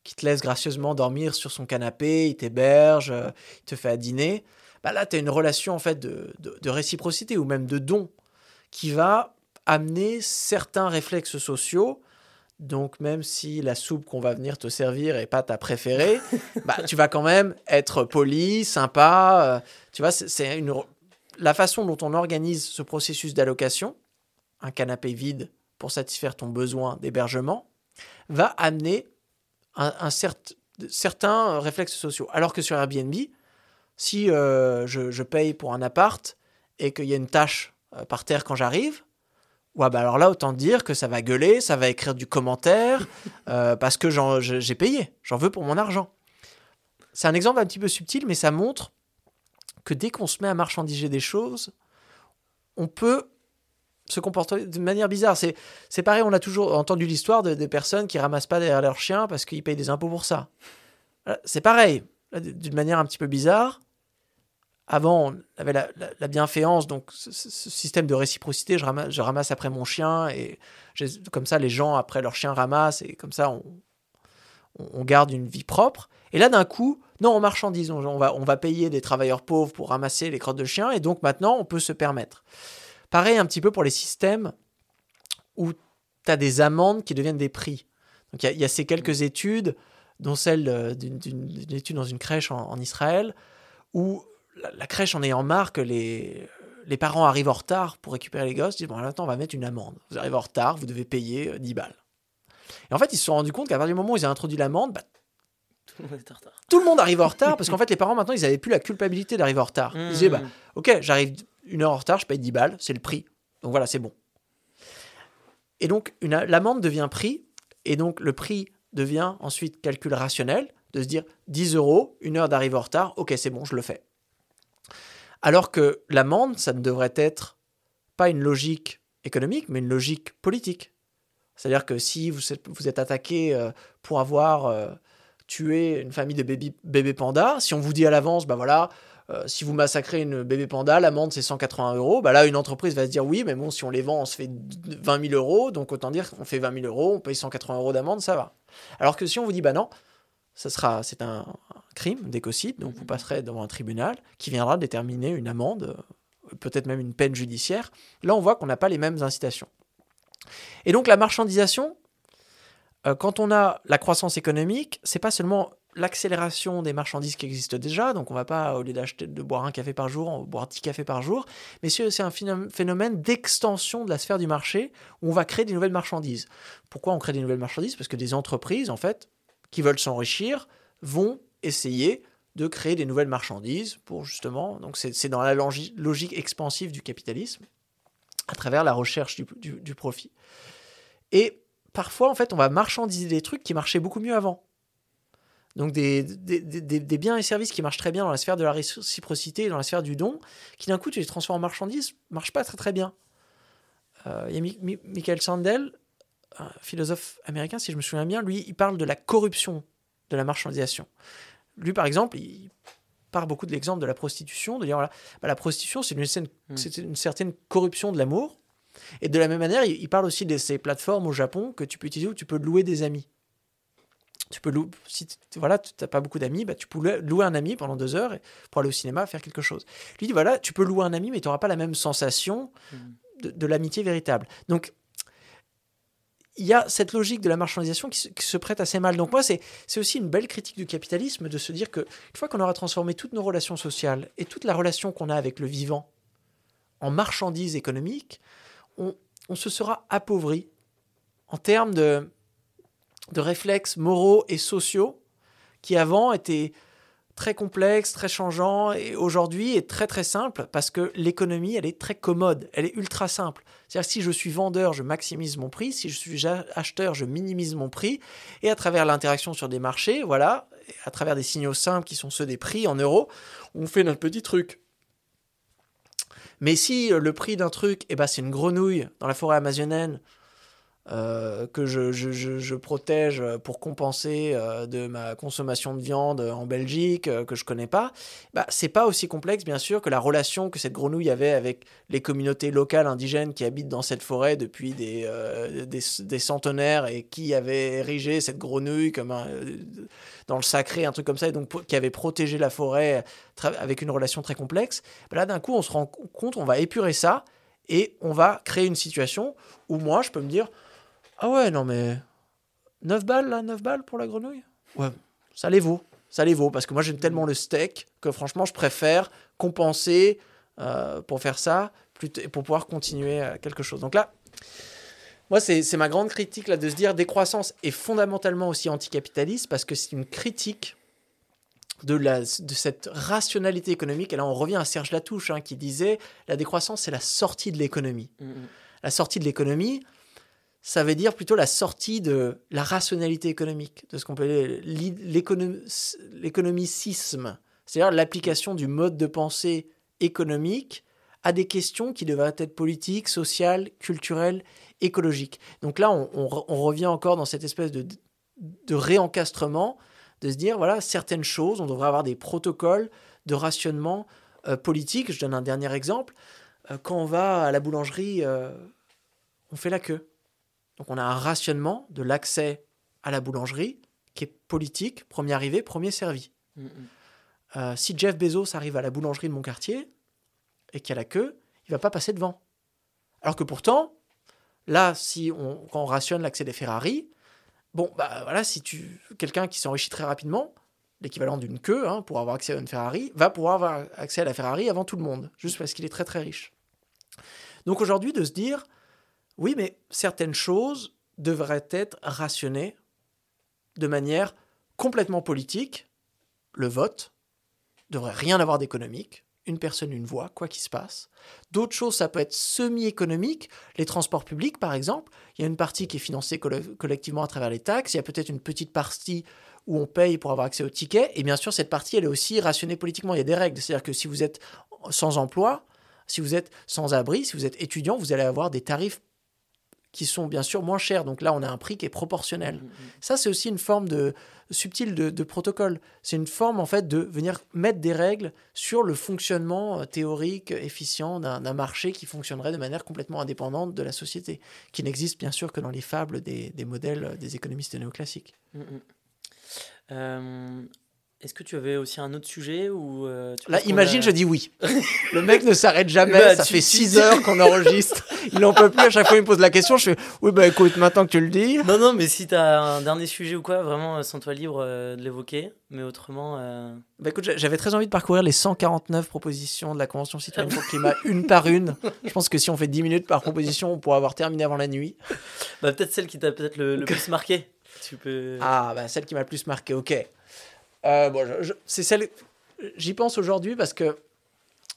A: qui te laisse gracieusement dormir sur son canapé, il t'héberge, euh, il te fait à dîner, bah là, tu as une relation en fait de, de, réciprocité ou même de don qui va amener certains réflexes sociaux. Donc même si la soupe qu'on va venir te servir est pas ta préférée, *laughs* bah, tu vas quand même être poli, sympa. Euh, tu vois, c'est une la façon dont on organise ce processus d'allocation, un canapé vide pour satisfaire ton besoin d'hébergement, va amener un, certains réflexes sociaux. Alors que sur Airbnb, si euh, je, paye pour un appart et qu'il y a une tâche euh, par terre quand j'arrive, ouais, bah alors là, autant dire que ça va gueuler, ça va écrire du commentaire, *laughs* euh, parce que j'ai payé, j'en veux pour mon argent. C'est un exemple un petit peu subtil, mais ça montre que dès qu'on se met à marchandiser des choses, on peut se comporter de manière bizarre. C'est, c'est pareil, on a toujours entendu l'histoire de, des personnes qui ramassent pas derrière leur chien parce qu'ils payent des impôts pour ça. C'est pareil, d'une manière un petit peu bizarre. Avant, on avait la, bienfaisance, donc ce, système de réciprocité, je ramasse, je ramasse après mon chien, et comme ça, les gens, après leur chien, ramassent, et comme ça, on, on garde une vie propre. Et là, d'un coup, non, on marchandise, on va, on va payer des travailleurs pauvres pour ramasser les crottes de chiens, et donc maintenant, on peut se permettre. Pareil un petit peu pour les systèmes où tu as des amendes qui deviennent des prix. Donc il y, a ces quelques études, dont celle euh, d'une étude dans une crèche en, Israël, où la, crèche en ayant marre que les, les parents arrivent en retard pour récupérer les gosses, disent bon attends on va mettre une amende. Vous arrivez en retard, vous devez payer 10 euh, balles. Et en fait ils se sont rendus compte qu'à partir du moment où ils ont introduit l'amende, bah, tout le monde arrive en retard parce qu'en *laughs* fait les parents maintenant ils n'avaient plus la culpabilité d'arriver en retard. Ils disaient bah mmh. ok j'arrive une heure en retard, je paye 10 balles, c'est le prix. Donc voilà, c'est bon. Et donc, l'amende devient prix, et donc le prix devient ensuite calcul rationnel, de se dire 10 euros, une heure d'arrivée en retard, ok, c'est bon, je le fais. Alors que l'amende, ça ne devrait être pas une logique économique, mais une logique politique. C'est-à-dire que si vous êtes, attaqué euh, pour avoir euh, tué une famille de bébés bébé pandas, si on vous dit à l'avance, bah voilà, euh, si vous massacrez une bébé panda, l'amende c'est 180 euros. Bah là, une entreprise va se dire oui, mais bon, si on les vend, on se fait 20 000 euros. Donc autant dire qu'on fait 20 000 euros, on paye 180 euros d'amende, ça va. Alors que si on vous dit bah non, ça sera, c'est un, crime d'écocide, donc vous passerez devant un tribunal qui viendra déterminer une amende, euh, peut-être même une peine judiciaire. Là, on voit qu'on n'a pas les mêmes incitations. Et donc la marchandisation, euh, quand on a la croissance économique, c'est pas seulement l'accélération des marchandises qui existent déjà, donc on va pas, au lieu d'acheter de boire un café par jour, on va boire 10 cafés par jour, mais c'est un phénomène d'extension de la sphère du marché où on va créer des nouvelles marchandises. Pourquoi on crée des nouvelles marchandises? Parce que des entreprises, en fait, qui veulent s'enrichir, vont essayer de créer des nouvelles marchandises pour justement, donc c'est dans la logique expansive du capitalisme, à travers la recherche du, du profit. Et parfois, en fait, on va marchandiser des trucs qui marchaient beaucoup mieux avant. Donc des, des, biens et services qui marchent très bien dans la sphère de la réciprocité, dans la sphère du don, qui d'un coup tu les transformes en marchandises, marchent pas très très bien. Euh, il y a Michael Sandel, un philosophe américain, si je me souviens bien, lui, il parle de la corruption de la marchandisation. Lui, par exemple, il part beaucoup de l'exemple de la prostitution, de dire voilà, bah, la prostitution, c'est une, hmm. une, certaine corruption de l'amour. Et de la même manière, il, parle aussi de ces plateformes au Japon que tu peux utiliser où tu peux louer des amis tu peux louer, si voilà, tu n'as pas beaucoup d'amis, bah, tu peux louer un ami pendant deux heures pour aller au cinéma faire quelque chose. Lui dit voilà, tu peux louer un ami, mais tu n'auras pas la même sensation mm. de, l'amitié véritable. Donc, il y a cette logique de la marchandisation qui se, prête assez mal. Donc moi, c'est aussi une belle critique du capitalisme de se dire que une fois qu'on aura transformé toutes nos relations sociales et toute la relation qu'on a avec le vivant en marchandises économiques, on, on se sera appauvri en termes de, de réflexes moraux et sociaux qui avant étaient très complexes, très changeants et aujourd'hui est très très simple parce que l'économie elle est très commode, elle est ultra simple. C'est-à-dire si je suis vendeur, je maximise mon prix, si je suis acheteur, je minimise mon prix et à travers l'interaction sur des marchés, voilà, à travers des signaux simples qui sont ceux des prix en euros, on fait notre petit truc. Mais si le prix d'un truc, eh ben, c'est une grenouille dans la forêt amazonienne euh, que je, protège pour compenser euh, de ma consommation de viande en Belgique euh, que je connais pas, bah, c'est pas aussi complexe bien sûr que la relation que cette grenouille avait avec les communautés locales indigènes qui habitent dans cette forêt depuis des, des, des, centenaires et qui avaient érigé cette grenouille comme un, dans le sacré, un truc comme ça, et donc qui avait protégé la forêt avec une relation très complexe. Bah, là d'un coup on se rend compte, on va épurer ça et on va créer une situation où moi je peux me dire ah ouais, non mais 9 balles là, 9 balles pour la grenouille? Ouais, ça les vaut. Ça les vaut parce que moi j'aime tellement le steak que franchement je préfère compenser euh, pour faire ça pour pouvoir continuer quelque chose. Donc là, Moi, c'est c'est ma grande critique là de se dire décroissance est fondamentalement aussi anticapitaliste parce que c'est une critique de, la, de cette rationalité économique. Et là, on revient à Serge Latouche hein, qui disait la décroissance, c'est la sortie de l'économie.
B: Mm, mm.
A: La sortie de l'économie, ça veut dire plutôt la sortie de la rationalité économique, de ce qu'on peut appeler l'économicisme, c'est-à-dire l'application du mode de pensée économique à des questions qui devraient être politiques, sociales, culturelles, écologiques. Donc là, on, on re- on revient encore dans cette espèce de, de réencastrement, de se dire, voilà, certaines choses, on devrait avoir des protocoles de rationnement euh, politique. Je donne un dernier exemple. Euh, quand on va à la boulangerie, euh, on fait la queue. Donc on a un rationnement de l'accès à la boulangerie qui est politique, premier arrivé, premier servi.
B: Mm, mm.
A: Euh, si Jeff Bezos arrive à la boulangerie de mon quartier et qu'il y a la queue, il va pas passer devant. Alors que pourtant, là, si on, quand on rationne l'accès des Ferrari, bon, bah voilà, si tu quelqu'un qui s'enrichit très rapidement, l'équivalent d'une queue hein, pour avoir accès à une Ferrari, va pouvoir avoir accès à la Ferrari avant tout le monde, juste parce qu'il est très très riche. Donc aujourd'hui, de se dire, oui, mais certaines choses devraient être rationnées de manière complètement politique. Le vote devrait rien avoir d'économique. Une personne, une voix, quoi qu'il se passe. D'autres choses, ça peut être semi-économique. Les transports publics, par exemple, il y a une partie qui est financée colle- collectivement à travers les taxes. Il y a peut-être une petite partie où on paye pour avoir accès au ticket. Et bien sûr, cette partie, elle est aussi rationnée politiquement. Il y a des règles. C'est-à-dire que si vous êtes sans emploi, si vous êtes sans abri, si vous êtes étudiant, vous allez avoir des tarifs qui sont bien sûr moins chers. Donc là, on a un prix qui est proportionnel.
B: Mm, mm.
A: Ça, c'est aussi une forme de subtile de, de protocole. C'est une forme en fait de venir mettre des règles sur le fonctionnement euh, théorique efficient d'un marché qui fonctionnerait de manière complètement indépendante de la société, qui n'existe bien sûr que dans les fables des, des modèles euh, des économistes néoclassiques.
B: Mm, mm. Euh, Est-ce que tu avais aussi un autre sujet ou euh, tu
A: Là, imagine,
B: a-
A: je dis oui. *laughs* Le mec ne s'arrête jamais.
B: Bah,
A: ça
B: tu-
A: fait
B: tu-
A: 6 heures qu'on enregistre. Il n'en peut plus. À chaque fois, il me pose la question. Je fais oui, bah écoute, maintenant que tu le dis.
B: Non, non, mais si tu as un dernier sujet ou quoi, vraiment, euh, sens-toi libre euh, de l'évoquer. Mais autrement, euh,
A: Bah écoute, j'a- j'avais très envie de parcourir les 149 propositions de la Convention citoyenne pour le climat, *laughs* une par une. Je pense que si on fait 10 minutes par proposition, on pourra avoir terminé avant la nuit.
B: bah, peut-être celle qui t'a peut-être le, le plus marqué. Tu peux.
A: Ah, bah celle qui m'a le plus marqué, ok. Euh, bon, c'est celle. J'y pense aujourd'hui parce que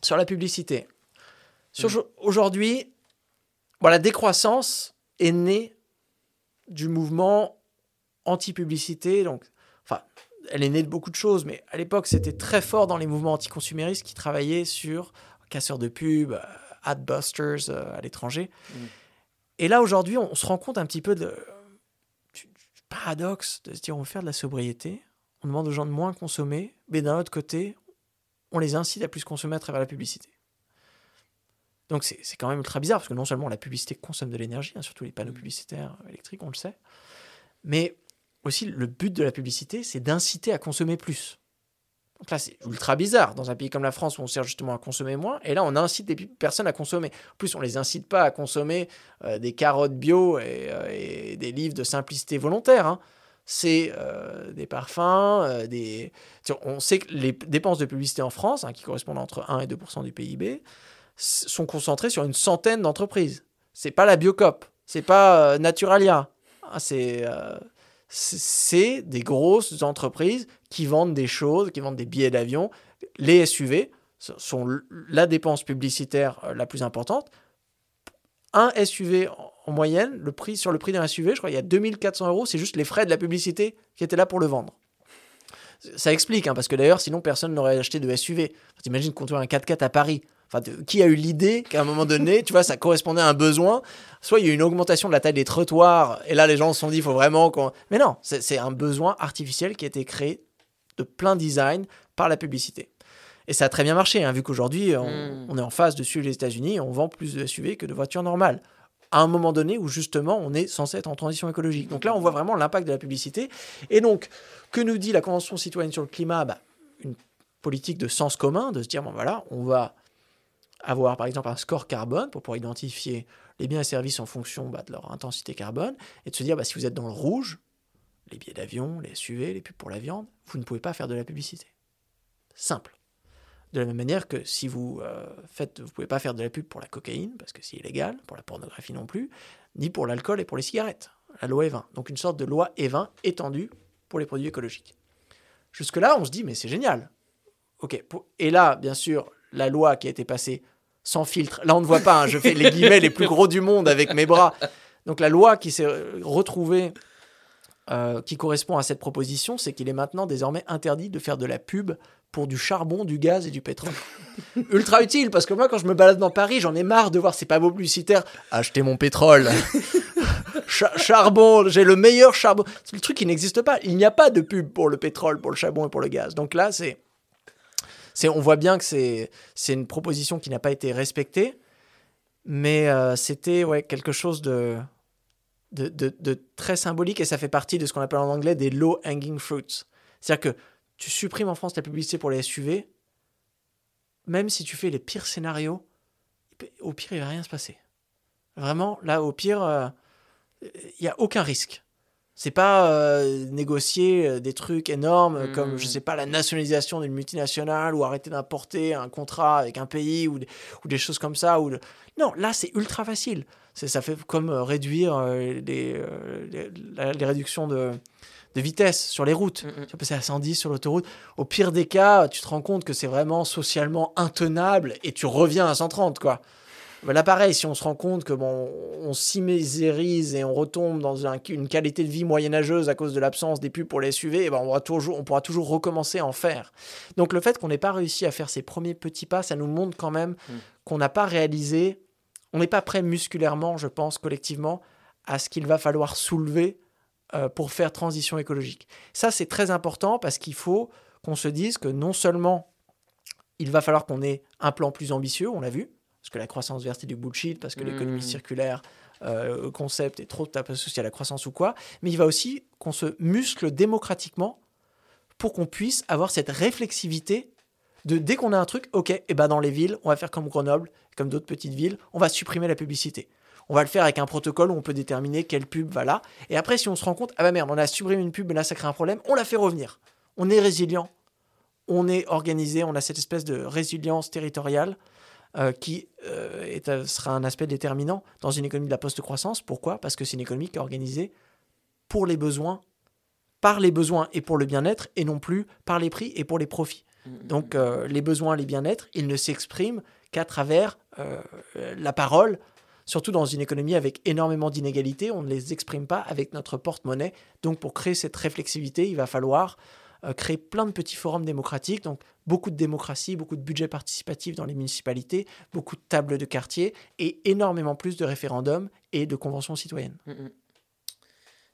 A: sur la publicité. Sur,
B: Mhm.
A: Aujourd'hui, bon, la décroissance est née du mouvement anti-publicité. Donc, enfin, elle est née de beaucoup de choses, mais à l'époque, c'était très fort dans les mouvements anticonsuméristes qui travaillaient sur casseurs de pub, euh, adbusters euh, à l'étranger.
B: Mhm.
A: Et là, aujourd'hui, on, on se rend compte un petit peu de, du, du paradoxe de se dire on veut faire de la sobriété, on demande aux gens de moins consommer, mais d'un autre côté, on les incite à plus consommer à travers la publicité. Donc c'est quand même ultra bizarre, parce que non seulement la publicité consomme de l'énergie, hein, surtout les panneaux
B: Mm.
A: publicitaires électriques, on le sait, mais aussi le but de la publicité, c'est d'inciter à consommer plus. Donc là, c'est ultra bizarre, dans un pays comme la France où on sert justement à consommer moins, et là, on incite des personnes à consommer. En plus, on les incite pas à consommer euh, des carottes bio et, euh, et des livres de simplicité volontaire. hein. C'est euh, des parfums, euh, des... On sait que les dépenses de publicité en France, hein, qui correspondent entre 1 et 2% du PIB, sont concentrées sur une centaine d'entreprises. C'est pas la Biocop, c'est pas euh, Naturalia. Ah, c'est c'est- des grosses entreprises qui vendent des choses, qui vendent des billets d'avion. Les SUV sont la dépense publicitaire la plus importante. Un SUV en- en moyenne, le prix sur le prix d'un SUV, je crois qu'il y a 2400 euros, c'est juste les frais de la publicité qui étaient là pour le vendre. Ça explique, hein, parce que d'ailleurs, sinon personne n'aurait acheté de SUV. T'imagines conduire un 4x4 à Paris. Enfin, de- qui a eu l'idée qu'à un moment donné, tu vois, ça correspondait à un besoin? Soit il y a eu une augmentation de la taille des trottoirs, et là les gens se sont dit, il faut vraiment qu'on... Mais non, c'est un besoin artificiel qui a été créé de plein design par la publicité. Et ça a très bien marché, hein, vu qu'aujourd'hui, on,
B: Mm.
A: on est en phase de suivre les États-Unis, on vend plus de SUV que de voitures normales. À un moment donné où justement on est censé être en transition écologique. Donc là, on voit vraiment l'impact de la publicité. Et donc, que nous dit la Convention citoyenne sur le climat? Bah, Une politique de sens commun, de se dire, bon voilà, on va avoir par exemple un score carbone pour pouvoir identifier les biens et services en fonction bah, de leur intensité carbone, et de se dire, bah, si vous êtes dans le rouge, les billets d'avion, les SUV, les pubs pour la viande, vous ne pouvez pas faire de la publicité. Simple. De la même manière que si vous euh, faites, vous pouvez pas faire de la pub pour la cocaïne parce que c'est illégal, pour la pornographie non plus, ni pour l'alcool et pour les cigarettes. La loi E20. Donc une sorte de loi E20 étendue pour les produits écologiques. Jusque-là, on se dit, mais c'est génial. Ok. Et là, bien sûr, la loi qui a été passée sans filtre. Là, on ne voit pas, hein, je fais les guillemets les plus gros du monde avec mes bras. Donc la loi qui s'est retrouvée, euh, qui correspond à cette proposition, c'est qu'il est maintenant désormais interdit de faire de la pub pour du charbon, du gaz et du pétrole. *laughs* Ultra utile, parce que moi, quand je me balade dans Paris, j'en ai marre de voir ces panneaux publicitaires. Achetez mon pétrole. *laughs* charbon, j'ai le meilleur charbon. C'est le truc qui n'existe pas. Il n'y a pas de pub pour le pétrole, pour le charbon et pour le gaz. Donc là, c'est on voit bien que c'est, une proposition qui n'a pas été respectée, mais euh, c'était ouais, quelque chose de, de, très symbolique et ça fait partie de ce qu'on appelle en anglais des low hanging fruits. C'est-à-dire que tu supprimes en France la publicité pour les SUV, même si tu fais les pires scénarios, au pire, il va rien se passer. Vraiment, là, au pire, euh, il n'y a aucun risque. C'est pas euh, négocier euh, des trucs énormes comme, je mmh. sais pas, la nationalisation d'une multinationale ou arrêter d'importer un contrat avec un pays ou, ou des choses comme ça. Ou Non, là, c'est ultra facile. Ça fait comme euh, réduire les, les, réductions de, de, vitesse sur les routes. Mmh, mmh. Tu vas passer à 110 sur l'autoroute. Au pire des cas, tu te rends compte que c'est vraiment socialement intenable et tu reviens à 130, quoi. Bah, là, pareil, si on se rend compte que bon, on s'immisérise et on retombe dans une qualité de vie moyenâgeuse à cause de l'absence des pubs pour les SUV, eh ben, on, toujours, on pourra toujours recommencer à en faire. Donc le fait qu'on n'ait pas réussi à faire ces premiers petits pas, ça nous montre quand même mm. qu'on n'a pas réalisé, on n'est pas prêt musculairement, je pense, collectivement, à ce qu'il va falloir soulever euh, pour faire transition écologique. Ça, c'est très important parce qu'il faut qu'on se dise que non seulement il va falloir qu'on ait un plan plus ambitieux, on l'a vu, parce que la croissance verte est du bullshit, parce que l'économie hmm. circulaire, euh, concept est trop associé à la croissance ou quoi, mais il va aussi qu'on se muscle démocratiquement pour qu'on puisse avoir cette réflexivité de dès qu'on a un truc, ok, et ben dans les villes, on va faire comme Grenoble, comme d'autres petites villes, on va supprimer la publicité. On va le faire avec un protocole où on peut déterminer quelle pub va là. Et après, si on se rend compte, ah bah merde, on a supprimé une pub, mais là ça crée un problème, on la fait revenir. On est résilient, on est organisé, on a cette espèce de résilience territoriale euh, qui euh, est, euh, sera un aspect déterminant dans une économie de la post-croissance. Pourquoi? Parce que c'est une économie qui est organisée pour les besoins, par les besoins et pour le bien-être, et non plus par les prix et pour les profits. Mmh, mmh, Donc mmh. les besoins, les bien-être, ils ne s'expriment qu'à travers la parole, surtout dans une économie avec énormément d'inégalités, on ne les exprime pas avec notre porte-monnaie. Donc pour créer cette réflexivité, il va falloir euh, créer plein de petits forums démocratiques, donc beaucoup de démocratie, beaucoup de budget participatif dans les municipalités, beaucoup de tables de quartier et énormément plus de référendums et de conventions citoyennes. Mm, mm.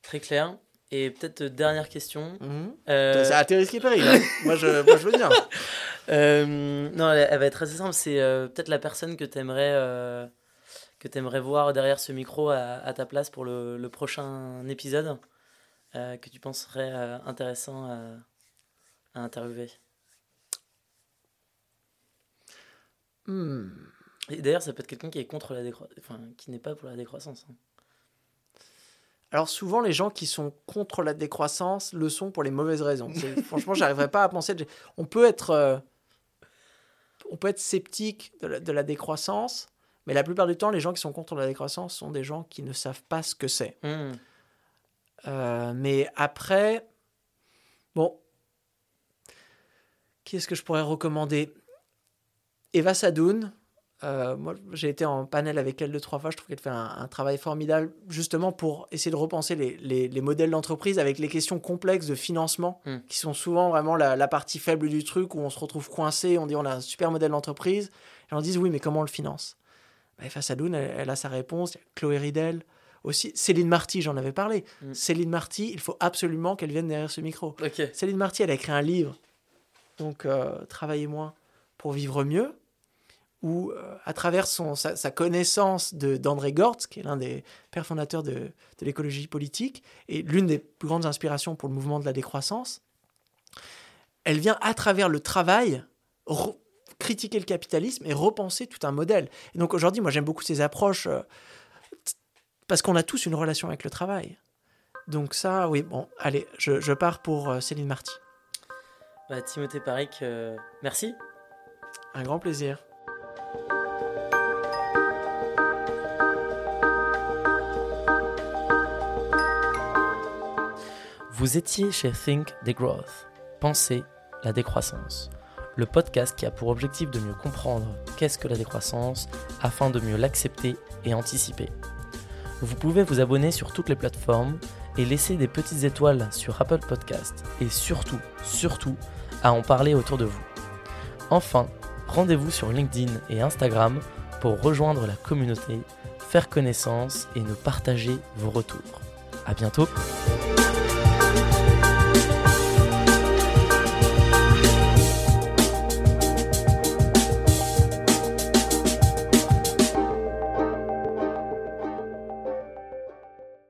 B: Très clair. Et peut-être euh, dernière question.
A: Mmh. Euh... A tes risques hein. *laughs* moi, je, moi, je veux bien.
B: Euh, non, elle, va être assez simple. C'est peut-être la personne que tu aimerais, que aimerais voir derrière ce micro à, ta place pour le, le prochain épisode, que tu penserais intéressant à, à interviewer?
A: Hmm.
B: Et d'ailleurs, ça peut être quelqu'un qui est contre la décroissance, enfin, qui n'est pas pour la décroissance. Hein.
A: Alors souvent, les gens qui sont contre la décroissance le sont pour les mauvaises raisons. *laughs* franchement, j'arriverai pas à penser. On peut être, euh, on peut être sceptique de la, décroissance, mais la plupart du temps, les gens qui sont contre la décroissance sont des gens qui ne savent pas ce que c'est. Hmm. Euh, mais après, bon, qui est-ce que je pourrais recommander? Eva Sadoun. Euh, moi, j'ai été en panel avec elle deux, trois fois. Je trouve qu'elle fait un, travail formidable, justement pour essayer de repenser les, les, modèles d'entreprise avec les questions complexes de financement, hmm. qui sont souvent vraiment la, partie faible du truc où on se retrouve coincé. On dit on a un super modèle d'entreprise. Et on dit oui, mais comment on le finance? Bah, Eva Sadoun, elle, a sa réponse. Chloé Ridel aussi. Céline Marty, j'en avais parlé. Hmm. Céline Marty, il faut absolument qu'elle vienne derrière ce micro. Céline Marty, elle a écrit un livre donc euh, travailler moins pour vivre mieux, ou euh, à travers son, sa, connaissance d'André Gortz, qui est l'un des pères fondateurs de, de l'écologie politique, et l'une des plus grandes inspirations pour le mouvement de la décroissance, elle vient à travers le travail critiquer le capitalisme et repenser tout un modèle. Et donc aujourd'hui, moi j'aime beaucoup ces approches euh, parce qu'on a tous une relation avec le travail. Donc ça, oui, bon, allez, je, je pars pour Céline Marty.
B: Bah, Timothée Paric, euh, merci.
A: Un grand plaisir.
B: Vous étiez chez Think Degrowth, Pensez la décroissance, le podcast qui a pour objectif de mieux comprendre qu'est-ce que la décroissance afin de mieux l'accepter et anticiper. Vous pouvez vous abonner sur toutes les plateformes et laisser des petites étoiles sur Apple Podcast et surtout, surtout, à en parler autour de vous. Enfin, rendez-vous sur LinkedIn et Instagram pour rejoindre la communauté, faire connaissance et nous partager vos retours. À bientôt!